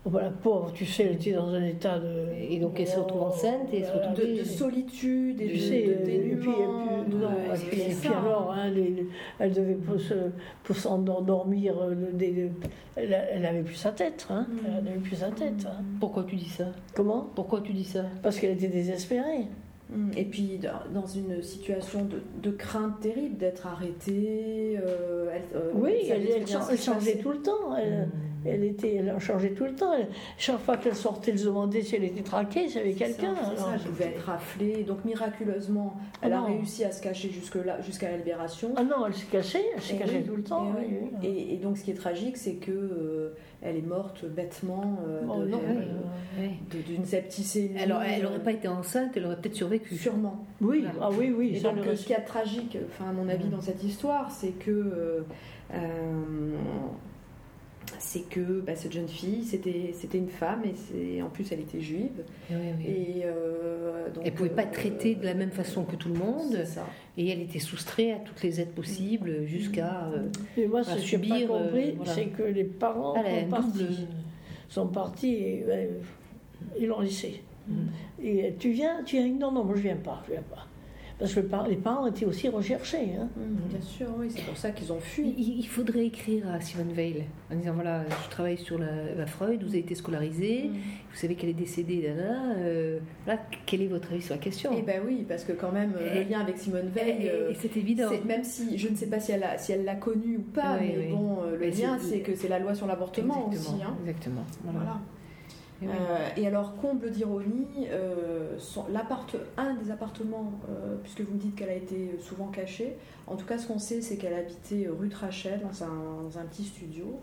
Voilà, pauvre, tu sais, elle était dans un état de. Et donc, elle se retrouve enceinte et elle se Voilà. retrouve- de, de solitude et Tu de, sais, de et puis, et dénuement. puis, non, de- et c'est puis, et puis ça. alors, hein, les- elle devait pour se, pour s'endormir, euh, des- elle, elle avait plus sa tête, hein, Mm. elle avait plus sa tête. hein. Pourquoi tu dis ça? Comment? Pourquoi tu dis ça? Parce qu'elle était désespérée. Mm. Et puis dans- une situation de, de crainte terrible d'être arrêtée. euh, elle, euh, Oui, elle, changeait tout le temps. Elle, elle était, elle en changeait tout le temps. Elle- chaque fois qu'elle sortait, elle se demandait si elle était traquée, s'il y avait quelqu'un. c'est ça, Alors, elle pouvait être raflée. Donc miraculeusement, elle a non. réussi à se cacher jusque là, jusqu'à la libération. Ah non, elle se cachait, elle se Et cachait oui, tout le temps. et, oui, oui. oui. Et- et donc ce qui est tragique, c'est que euh, elle est morte bêtement euh, Oh, de- non, euh, d'une septicémie. Alors, elle n'aurait euh, pas été enceinte, elle aurait peut-être survécu. Sûrement. Oui, Voilà. ah oui, oui. Et ça, donc, le- ce a de tragique, enfin, à mon avis, Mm. dans cette histoire, c'est que, euh, euh, c'est que bah, cette jeune fille, c'était, c'était une femme, et en plus, elle était juive. Oui, oui. Et, euh, donc, Elle ne pouvait pas euh, être traitée de la même façon que tout le monde, ça. et elle était soustraite à toutes les aides possibles jusqu'à. euh, Mais moi, ce que j'ai subir, pas euh, compris, voilà. c'est que les parents Elle a un sont partis. double- Sont partis et euh, ils l'ont laissé. Mm. Et tu viens, tu viens, non, non, moi je viens pas, je viens pas. Parce que les parents étaient aussi recherchés. hein. Mm, bien sûr, oui, c'est pour ça qu'ils ont fui. Il, il faudrait écrire à Simone Veil en disant voilà, je travaille sur la, la Freud, vous avez été scolarisée, Mm. vous savez qu'elle est décédée, là, là, euh, voilà, quel est votre avis sur la question? Eh ben oui, parce que quand même, euh, Et- le lien avec Simone Veil, et- euh, et c'est évident. même si je ne sais pas si elle l'a si elle l'a connu ou pas, Oui, mais oui. bon, le Mais lien, c'est- que c'est la loi sur l'avortement aussi. hein. Exactement. Voilà. Voilà. Et oui. Euh, et alors, comble d'ironie, euh, un des appartements, euh, puisque vous me dites qu'elle a été souvent cachée, en tout cas, ce qu'on sait, c'est qu'elle habitait rue de Rachel, dans un, dans un petit studio.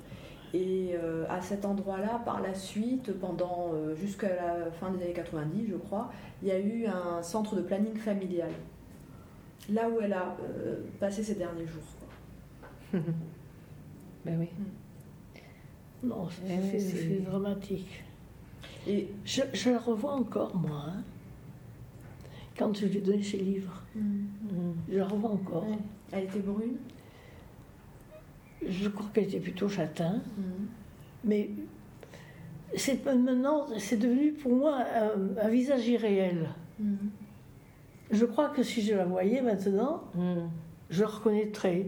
Et euh, à cet endroit-là, par la suite, pendant euh, jusqu'à la fin des années 90, je crois, il y a eu un centre de planning familial. Là où elle a euh, passé ses derniers jours. Ben oui. Non, c'est Eh c'est dramatique. Et Je, je la revois encore, moi, hein, quand je lui ai donné ses livres. Mm. Je la revois encore. ouais, elle était brune? Je crois qu'elle était plutôt châtain. Mhm. Mais c'est maintenant, c'est devenu pour moi un, un visage irréel. Mhm. Je crois que si je la voyais maintenant, Mm. je reconnaîtrais.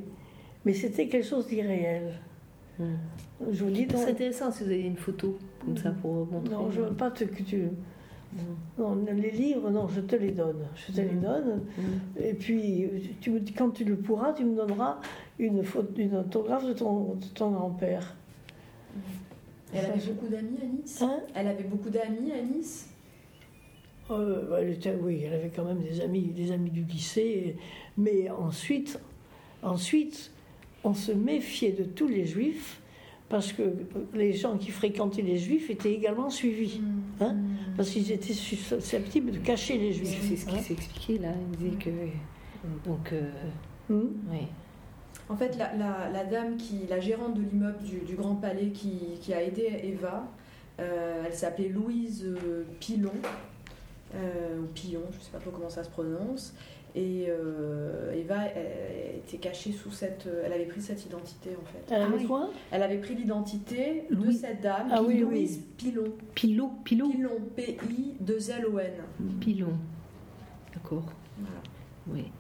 Mais c'était quelque chose d'irréel. Mm. Je vous dis, non, C'est intéressant si vous avez une photo comme ça pour montrer. non je veux pas te, que tu... Non, les livres, non, je te les donne. Je te les Mhm. donne. Mm. Et puis, tu me, quand tu le pourras, tu me donneras une, photo, une autographe de ton, de ton grand-père. Elle avait je- beaucoup d'amis à Nice. Hein? Elle avait beaucoup d'amis à Nice. Euh, elle était- oui, elle avait quand même des amis, des amis du lycée. Mais ensuite, ensuite, on se méfiait de tous les juifs parce que les gens qui fréquentaient les juifs étaient également suivis. Hein Parce qu'ils étaient susceptibles de cacher les C'est juifs. ce qui hein. s'est expliqué là. Il disait que. Donc, euh, oui. En fait, la, la- la dame, qui, la gérante de l'immeuble du, du Grand Palais qui, qui a aidé Eva, euh, elle s'appelait Louise euh, Pilon, euh, ou Pillon, je ne sais pas trop comment ça se prononce. Et euh, Eva était cachée sous cette. Elle avait pris cette identité en fait. Elle Ah avait oui. quoi? Elle avait pris l'identité de cette dame, Ah oui, Louise Pilon. Pilot, pilot, Pilon, P-I-2-L-O-N. pilon. D'accord. Voilà. Oui.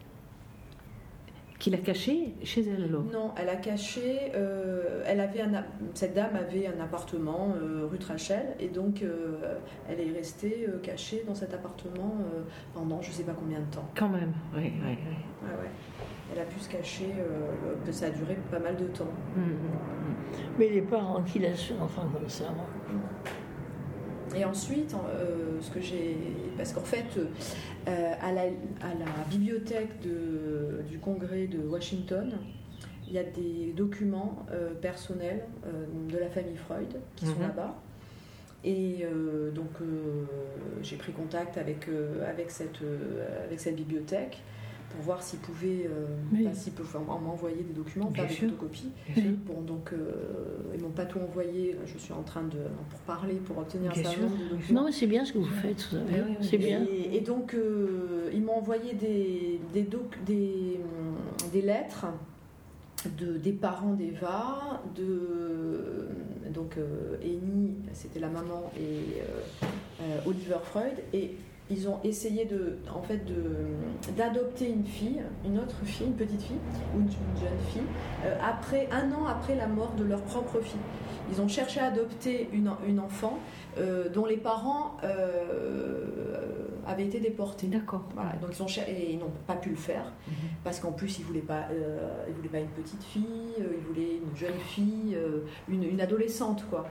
Qui l'a caché chez elle alors? Non, elle a caché. euh, elle avait un, a- cette dame avait un appartement euh, rue Trachel et donc euh, elle est restée euh, cachée dans cet appartement euh, pendant je sais pas combien de temps. Quand même, oui, oui, oui. Ouais, ouais. Elle a pu se cacher. euh, ça a duré pas mal de temps. Mm, mm, mm. Mais les parents qui laissent un enfant comme ça. moi. Et ensuite, euh, ce que j'ai, parce qu'en fait, euh, à, la, à la bibliothèque de- du Congrès de Washington, il y a des documents euh, personnels de la famille Freud qui sont Mhm. là-bas. Et donc, j'ai pris contact avec, avec, cette, avec cette bibliothèque pour voir s'ils pouvaient, euh, Oui. bah, s'ils m'envoyer des documents, faire des photocopies. Bien sûr. Bon, donc, euh, ils m'ont pas tout envoyé. Je suis en train de pour parler, pour obtenir un Bien certain sûr. nombre de documents. Non, mais c'est bien ce que vous faites, vous savez. Oui, oui, oui. C'est bien. Et, et donc, euh, ils m'ont envoyé des, des, doc- des, hum, des lettres de, des parents d'Eva, de donc euh, Amy, c'était la maman, et euh, euh, Oliver Freud, et ils ont essayé de, en fait, d'adopter une fille, une autre fille, une petite fille ou une, une jeune fille, euh, après un an après la mort de leur propre fille. Ils ont cherché à adopter une, une enfant euh, dont les parents euh, avaient été déportés. D'accord. Voilà, donc ils, ont et ils n'ont pas pu le faire Mhm. parce qu'en plus ils voulaient pas, ils voulaient pas une petite fille, ils voulaient une jeune fille, une, une adolescente quoi.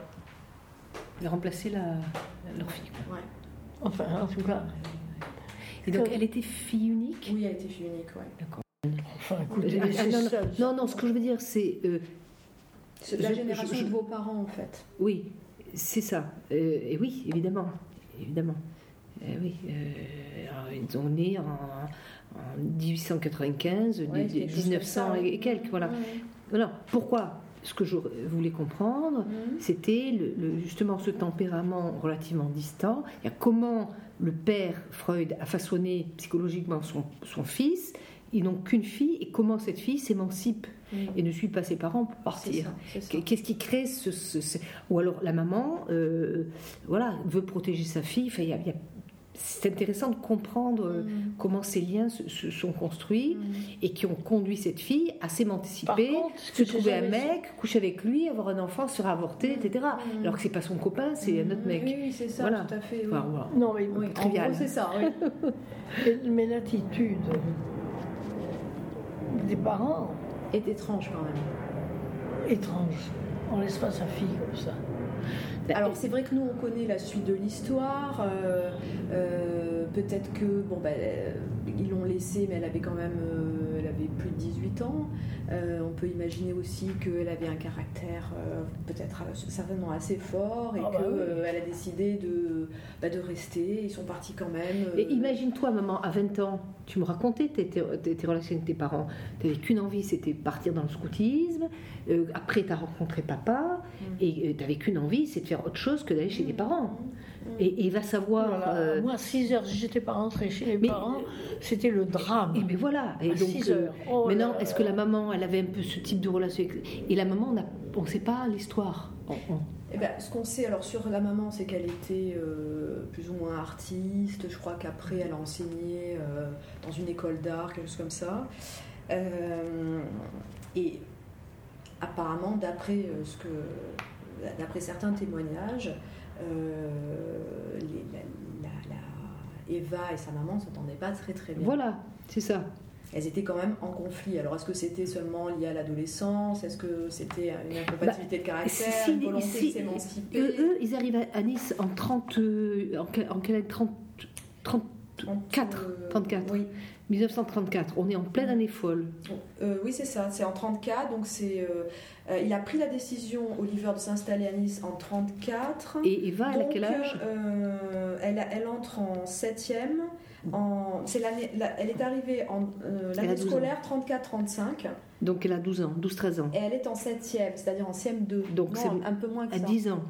Remplacer la, leur fille. quoi. Ouais. Enfin, en tout cas, Et donc, elle était fille unique? Oui, elle était fille unique, ouais. D'accord. enfin écoutez, Ah, non, non, non, non, ce que je veux dire, c'est. euh, C'est de la Je- génération je- de vos parents en fait. oui, c'est ça. Euh, et oui, évidemment. Évidemment. Eh oui. euh, alors, ils sont nés en, en 1895, Ouais, quelque chose 1900 comme ça, et quelques. Voilà. Ouais. Voilà. Pourquoi? Ce que je voulais comprendre, Mhm. c'était le- le- justement ce tempérament relativement distant. Il y a comment le père Freud a façonné psychologiquement son, son fils. Ils n'ont qu'une fille et comment cette fille s'émancipe et ne suit pas ses parents pour partir. Qu'est-ce qui crée ce, ce- ce- ou alors la maman euh, voilà veut protéger sa fille Enfin, il y a- il y a- c'est intéressant de comprendre euh, Mhm. comment ces liens se, se sont construits Mhm. et qui ont conduit cette fille à s'émanciper contre, se trouver un mec, coucher avec lui, avoir un enfant, se faire avorter, etc. Alors que c'est pas son copain, c'est un autre mec. Oui, oui, c'est ça, Voilà. tout à fait. oui. Enfin, voilà. Non, mais Oui, en gros, c'est ça, oui. mais l'attitude des parents, Est étrange quand même. étrange. On laisse pas sa fille comme ça. Alors c'est vrai que nous on connaît la suite de l'histoire. euh, euh, Peut-être que bon ben ils l'ont laissée, mais elle avait quand même, avait plus de 18 ans. Euh, on peut imaginer aussi qu'elle avait un caractère euh, peut-être euh, certainement assez fort et Ah bah qu'elle oui. a décidé de, bah, de rester. Ils sont partis quand même. euh, Et imagine-toi, maman, à 20 ans, tu me racontais tes, tes- tes- tes relations avec tes parents. Tu n'avais qu'une envie, c'était partir dans le scoutisme. Euh, après, tu as rencontré papa. Mm. Et tu n'avais qu'une envie, c'est de faire autre chose que d'aller chez tes parents. Mm. Et, et il va savoir. Voilà. euh, Moi, à 6 heures, si j'étais pas rentrée chez les mais- parents, c'était le drame. et ben voilà. Et à donc, 6 euh, heures. Oh maintenant, là est-ce que la maman, elle avait un peu ce type de relation avec... Et la maman, on ne sait pas l'histoire. Eh ben, ce qu'on sait alors sur la maman, c'est qu'elle était euh, plus ou moins artiste. Je crois qu'après, elle a enseigné euh, dans une école d'art, quelque chose comme ça. Euh, et apparemment, d'après euh, ce que, d'après certains témoignages, euh, les- la, la- la- Eva et sa maman ne s'entendaient pas très très bien. Voilà, c'est ça. Elles étaient quand même en conflit. Alors, est-ce que c'était seulement lié à l'adolescence? Est-ce que c'était une incompatibilité de caractère, Si- si- une volonté si- de s'émanciper? Eux, eux, ils arrivent à, Nice en 30. euh, en, quelle- en quelle année 30, 34. Euh, 34. Oui, 1934. On est en pleine année folle. Euh, oui c'est ça. C'est en 34. Donc, c'est, euh, euh, il a pris la décision, Oliver, de s'installer à Nice en 34. Et Eva, elle a Donc, quel âge? euh, elle, elle entre en 7e. En, c'est l'année, la- elle est arrivée en l'année 12 ans. scolaire 34-35 Donc elle a 12 ans, 12-13 ans. et elle est en 7e, c'est-à-dire en CM2. Donc, c'est- un peu moins que À ça. 10 ans.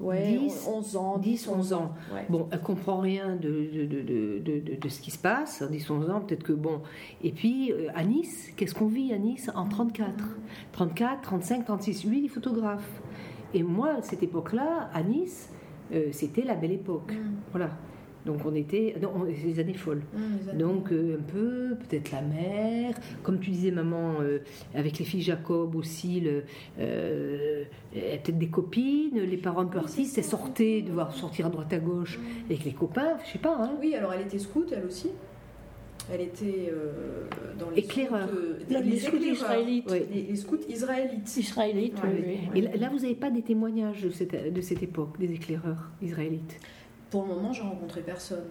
Ouais, 10, 11 ans, 10, 11 ans. Ouais. Bon, elle comprend rien de, de, de, de, ce qui se passe, 10, 11 ans, peut-être que bon. Et puis, euh, à Nice, qu'est-ce qu'on vit à Nice en 34 34, 35, 36, lui, il est photographe. Et moi, à cette époque-là, à Nice, euh, c'était la belle époque. Mm. Voilà. Donc, on était. Non, on- les années folles. Mm, les années- Donc euh, un peu, peut-être la mère, comme tu disais maman, euh, avec les filles Jacob aussi, le, euh, peut-être des copines, les parents un peu artistes, elles sortaient, devoir sortir à droite à gauche avec les copains, je sais pas. Hein. Oui, alors elle était scout, elle aussi. Elle était euh, dans les scouts, euh, Là, les scouts éclaireurs. israélites. Oui. Les, les scouts israélites. Israélite, Ouais, oui, Et oui. là, là, vous n'avez pas des témoignages de cette, de cette époque, des éclaireurs israélites? Pour le moment, j'ai rencontré personne.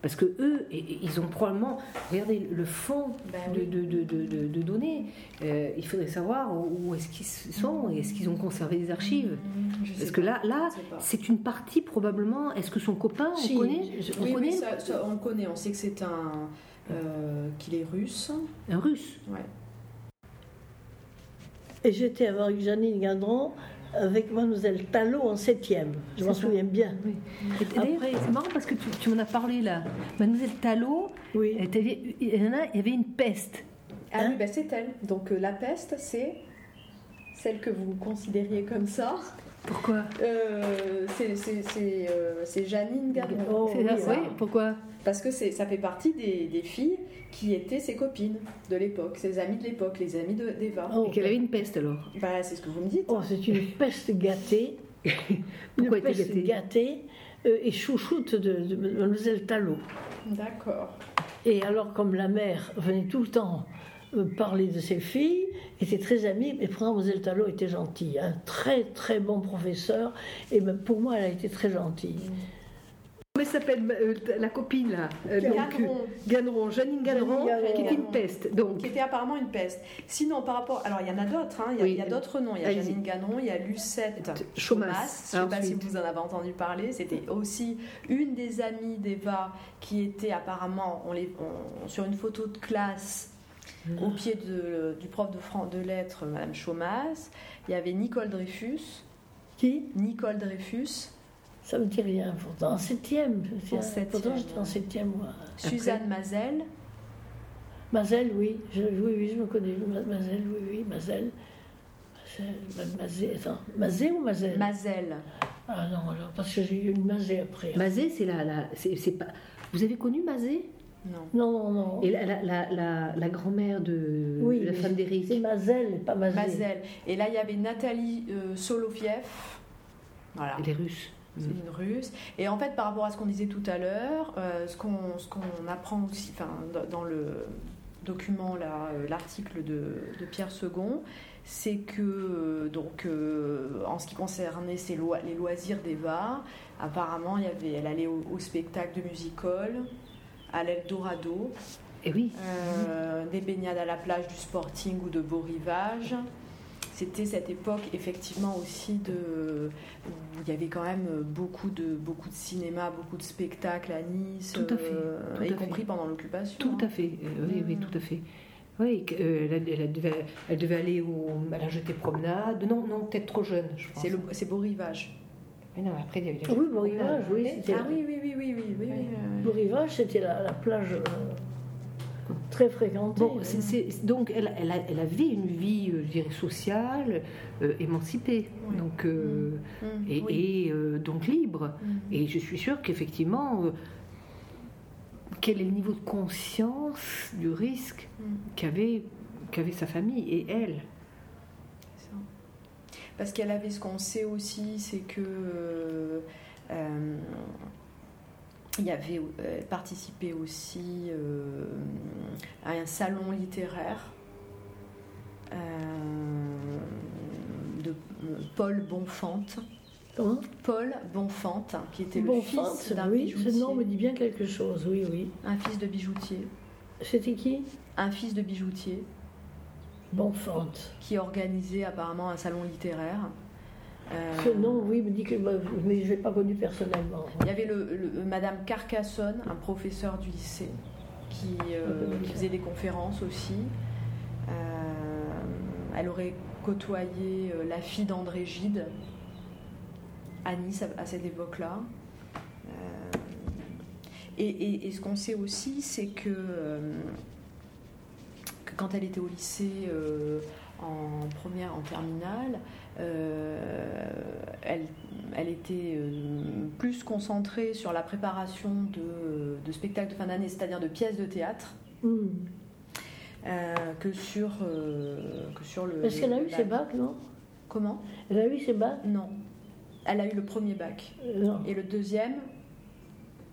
Parce que eux, ils ont probablement, regardez le fond Ben de, oui. de, de, de, de- de données. Euh, il faudrait savoir où est-ce qu'ils sont, et est-ce qu'ils ont conservé des archives. Mm, je sais Parce que pas. là, là c'est une partie probablement. Est-ce que son copain, on Si, connaît je- On Oui, connaît oui, ça, ça, on le connaît. On sait que c'est un. euh, qu'il est russe. un russe. Ouais. Et j'étais avec Janine Gandron avec Mademoiselle Talot en septième. Je m'en souviens bien. Oui. Après- c'est marrant parce que tu, tu m'en as parlé là. Mademoiselle Talot, Oui. il y en a, il y avait une peste. Ah Hein oui, bah, c'est elle. Donc euh, la peste, c'est celle que vous considériez comme ça. Pourquoi Euh, c'est c'est- c'est, euh, c'est Janine Gardon. Oh, C'est oui, ça, oui, pourquoi Parce que c'est- ça fait partie des, des filles qui étaient ses copines de l'époque, ses amies de l'époque, les amies de- d'Eva. Oh, Et qu'elle avait une peste alors. Bah, c'est ce que vous me dites. oh, c'est une peste gâtée. Pourquoi une était peste gâtée gâtée euh, et chouchoute de, de Mademoiselle Talot. D'accord. Et alors, comme la mère venait tout le temps euh, parler de ses filles, était très amie, mais pourtant Mademoiselle Talot était gentille, un très très bon professeur, et même pour moi, elle a été très gentille. Comment elle s'appelle euh, la copine là euh, donc, Ganneron. euh, Ganneron, Janine Ganneron, Janine qui était une Ganneron. peste. Donc, Qui était apparemment une peste. Sinon, par rapport. Alors, il y en a d'autres, hein. il y a, Oui. il y a d'autres noms. Il y a. Janine Ganon, il y a Lucette Chaumas. Chaumas. Je ne sais pas si vous en avez entendu parler. C'était aussi une des amies d'Eva qui était apparemment on les, on- sur une photo de classe au pied de- du prof de, fran- de lettres, Madame Chaumas. Il y avait Nicole Dreyfus. Qui? Nicole Dreyfus, Ça me dit rien, pourtant. En septième. En septième, Pourtant, j'étais en septième, moi. Suzanne Mazel, Mazel, oui. Je, oui, oui, je me connais. Mademoiselle, oui, oui, Mazel. Mazel, Mazel, attends. Mazé ou Mazel? Mazel. Ah non, alors, parce que j'ai eu une Mazé après. Mazé, c'est la, la c'est, c'est pas. Vous avez connu Mazé Non. Non, non, non. Et la, la, la, la- la grand-mère de oui, la femme d'Éric. C'est Mazel, et pas Mazé. Mazel. Et là, il y avait Nathalie euh, Soloviev. Voilà. Les Russes. C'est une russe. Et en fait, par rapport à ce qu'on disait tout à l'heure, euh, ce qu'on ce qu'on apprend aussi enfin, dans- le document, là, euh, l'article de, de Pierre Second, c'est que, euh, donc, euh, en ce qui concernait ses les loisirs d'Eva, apparemment, il y avait, elle allait au, au spectacle de musical, à l'Eldorado, Et oui. euh, des baignades à la plage du Sporting ou de Beau Rivage. C'était cette époque effectivement aussi de où il y avait quand même beaucoup de beaucoup de cinéma, beaucoup de spectacles à Nice, Tout à fait, euh, tout à y fait. compris pendant l'occupation. Tout hein. à fait, euh, oui, oui, Mm. tout à fait. Oui, euh, elle, elle devait, elle devait aller au, à la jetée promenade. Non, non, peut-être trop jeune, je pense. C'est le c'est Beau Rivage. Mais non, après, il y avait Oui, jetée Beau Rivage, promenade. oui. C'était Ah oui oui oui oui oui oui. oui, euh, Beau Rivage, c'était la, la plage euh, très fréquentée. Bon, c'est- c'est- donc elle, elle, a- elle avait une vie, euh, je dirais, sociale, euh, émancipée, Oui. donc, euh, mm, et, oui. et, euh, donc libre. Mm. Et je suis sûre qu'effectivement, euh, quel est le niveau de conscience du risque Mm. qu'avait qu'avait sa famille et elle. Parce qu'elle avait ce qu'on sait aussi, c'est que euh, euh, il y avait participé aussi euh, à un salon littéraire de Paul Bonfante. Comment? Paul Bonfante, qui était le Bonfante, fils d'un oui, ce bijoutier. nom me dit bien quelque chose, oui, oui. Un fils de bijoutier. C'était qui? Un fils de bijoutier Bonfante. qui organisait apparemment un salon littéraire. Euh, Ce nom, oui, me dit que. bah, Mais je ne l'ai pas connu personnellement. Il y avait le, le- Madame Carcassonne, un professeur du lycée, qui, euh, qui faisait des conférences aussi. Euh, elle aurait côtoyé la fille d'André Gide à Nice à, cette époque-là. Et, ce qu'on sait aussi, c'est que, quand elle était au lycée en première, en terminale, elle, elle, était plus concentrée sur la préparation de, de spectacles de fin d'année, c'est-à-dire de pièces de théâtre. Euh, que, sur, euh, que sur le. Est-ce qu'elle a eu ses bacs, non? Comment? Elle a eu ses bacs? Non. Elle a eu le premier bac. Euh, Et le deuxième,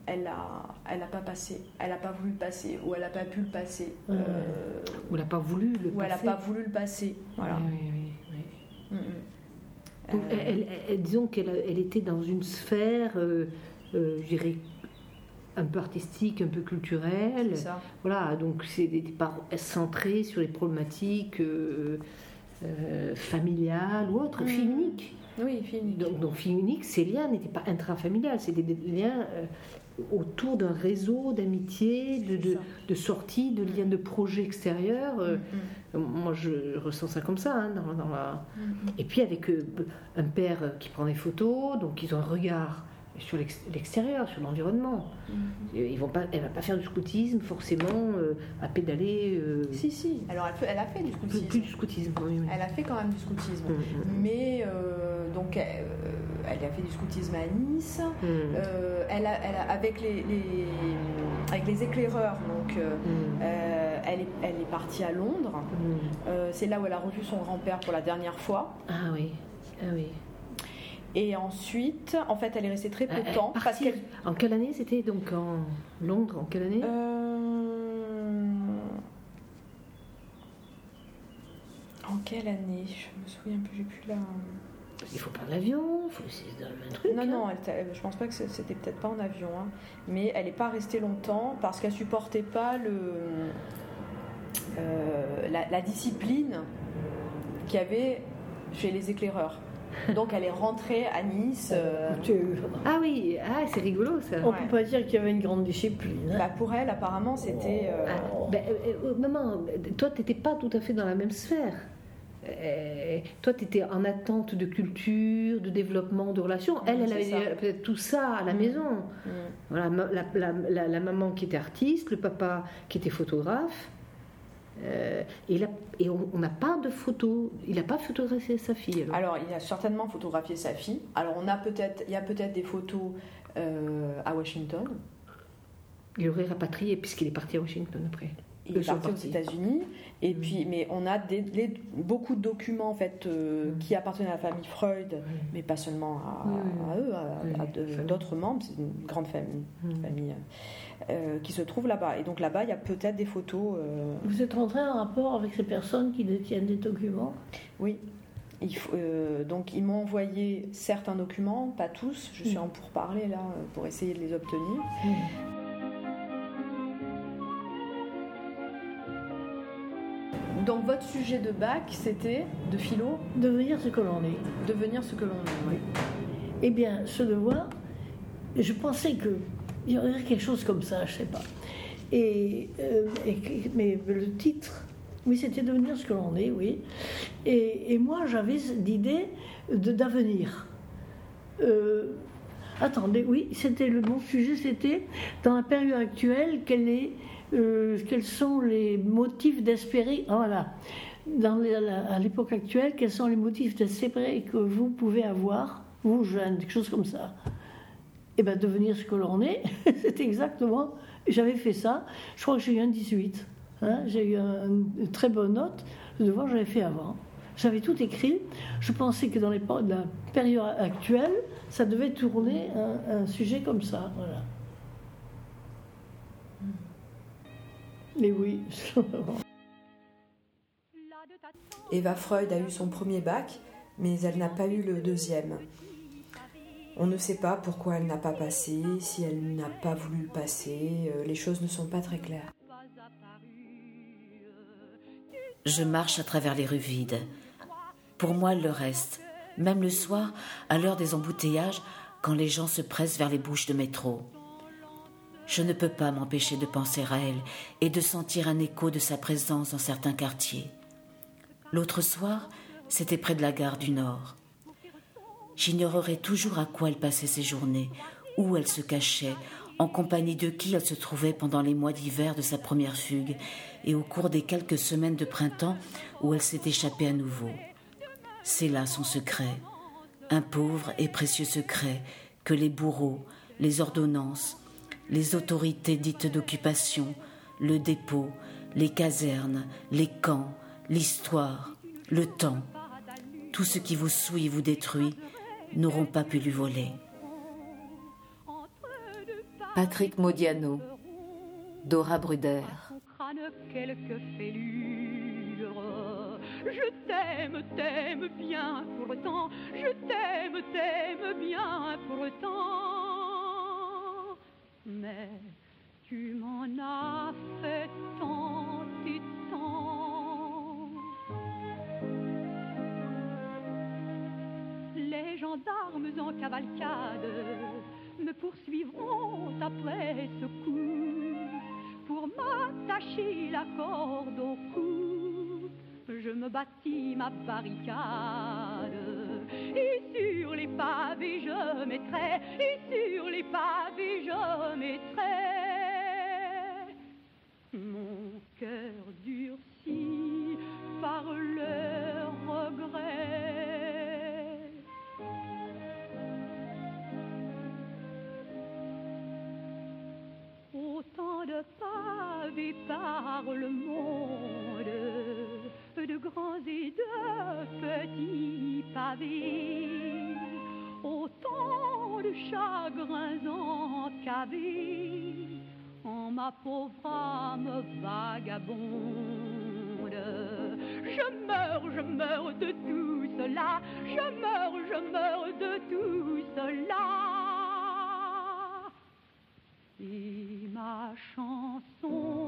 elle n'a elle a pas passé. Elle n'a pas voulu le passer. Ou elle n'a pas pu le passer. ou elle n'a pas voulu le ou passer. Ou elle n'a pas voulu le passer. Voilà. Oui, oui, oui. Elle, disons qu'elle elle était dans une sphère, je dirais, un peu artistique, un peu culturel. Voilà, donc c'est des centré sur les problématiques euh, euh, familiales ou autres, mmh. unique. Oui, unique. Donc, donc unique, ces liens n'étaient pas intrafamiliales, c'était des liens euh, autour d'un réseau d'amitié, de, de, de, sortie, de liens de projets extérieurs. Mmh, mmh. Moi, je ressens ça comme ça. Hein, dans, la... Et puis avec un père qui prend des photos, donc ils ont un regard sur l'extérieur, sur l'environnement. Mhm. Ils vont pas, elle va pas faire du scoutisme forcément euh, à pédaler. Euh, si si. Alors elle, elle, a fait du scoutisme. Plus, du scoutisme. Oui, Elle a fait quand même du scoutisme, mhm, mhm. mais euh, donc elle, a fait du scoutisme à Nice. elle, a, elle a, avec les, les, avec les éclaireurs donc elle est, elle est partie à Londres. C'est là où elle a revu son grand-père pour la dernière fois. Ah oui. Ah oui. Et ensuite, en fait, elle est restée très peu de temps. Parce en quelle année c'était donc en Londres En quelle année? Euh, En quelle année? Je me souviens plus, j'ai plus là. Il faut prendre l'avion, il faut essayer de un truc. Non, non, elle, je pense pas que c'était peut-être pas en avion, hein. mais elle n'est pas restée longtemps parce qu'elle supportait pas le, euh, la, la discipline qu'il y avait chez les éclaireurs. Donc elle est rentrée à Nice. Euh, ah oui, ah, c'est rigolo ça. On ne peut pas dire qu'il y avait une grande discipline. Hein. Bah, pour elle, apparemment, c'était. Euh, ah, ben, euh, maman, toi, tu n'étais pas tout à fait dans la même sphère. toi, tu étais en attente de culture, de développement, de relations. Elle, elle avait peut-être tout ça à la mm. maison. Mm. Voilà, la, la, maman qui était artiste, le papa qui était photographe. Euh, et, et on n'a pas de photos. Il n'a pas photographié sa fille. Alors. il a certainement photographié sa fille. Alors on a peut-être, il y a peut-être des photos euh, à Washington. Il aurait rapatrié puisqu'il est parti à Washington après. Il est parti aux États-Unis. Et mm. puis, mais on a des, beaucoup de documents en fait euh, mm. qui appartenaient à la famille Freud, mm. mais pas seulement à, eux, à, d'autres membres. C'est une grande famille. famille euh, qui se trouvent là-bas. Et donc là-bas, il y a peut-être des photos. Euh, Vous êtes rentré en rapport avec ces personnes qui détiennent des documents? Oui. Il euh, donc ils m'ont envoyé certains documents, pas tous. Je suis mm. en pourparler là pour essayer de les obtenir. Mm. Donc votre sujet de bac, c'était de philo Devenir ce que l'on est. Devenir ce que l'on est, oui. Eh bien, ce devoir, je pensais que il y aurait quelque chose comme ça, je ne sais pas. Et, euh, mais le titre, oui, c'était devenir ce que l'on est, oui. Et, moi, j'avais l'idée d'avenir. Euh, attendez, oui, c'était le bon sujet, c'était dans la période actuelle, euh, quels sont les motifs d'espérer. Ah, voilà. Dans à l'époque actuelle, quels sont les motifs d'espérer que vous pouvez avoir, vous jeunes, quelque chose comme ça eh bien devenir ce que l'on est, c'est exactement. J'avais fait ça, je crois que j'ai eu un 18. Hein, j'ai eu une très bonne note. Le devoir, j'avais fait avant. J'avais tout écrit. Je pensais que dans les, la période actuelle, ça devait tourner un, sujet comme ça. Voilà. Mais oui. Eva Freud a eu son premier bac, mais elle n'a pas eu le deuxième. On ne sait pas pourquoi elle n'a pas passé, si elle n'a pas voulu passer, euh, les choses ne sont pas très claires. Je marche à travers les rues vides. Pour moi, le reste, même le soir, à l'heure des embouteillages, quand les gens se pressent vers les bouches de métro. Je ne peux pas m'empêcher de penser à elle et de sentir un écho de sa présence dans certains quartiers. L'autre soir, c'était près de la gare du Nord. J'ignorerai toujours à quoi elle passait ses journées, où elle se cachait, en compagnie de qui elle se trouvait pendant les mois d'hiver de sa première fugue et au cours des quelques semaines de printemps où elle s'est échappée à nouveau. C'est là son secret, un pauvre et précieux secret que les bourreaux, les ordonnances, les autorités dites d'occupation, le dépôt, les casernes, les camps, l'histoire, le temps, tout ce qui vous souille et vous détruit, n'auront pas pu lui voler. Patrick Modiano, Dora Bruder. Je t'aime, t'aime bien pour le temps. Je t'aime, t'aime bien pour le temps. Mais tu m'en as fait tant et tant. Les gendarmes en cavalcade me poursuivront après ce coup pour m'attacher la corde au cou. Je me bâtis ma barricade et sur les pavés je mettrai, et sur les pavés je mettrai mon cœur durci par le regret. Autant de pavés par le monde, de grands et de petits pavés, autant de chagrins encavés en ma pauvre âme vagabonde. Je meurs, je meurs de tout cela, je meurs, je meurs de tout cela. Et ma chanson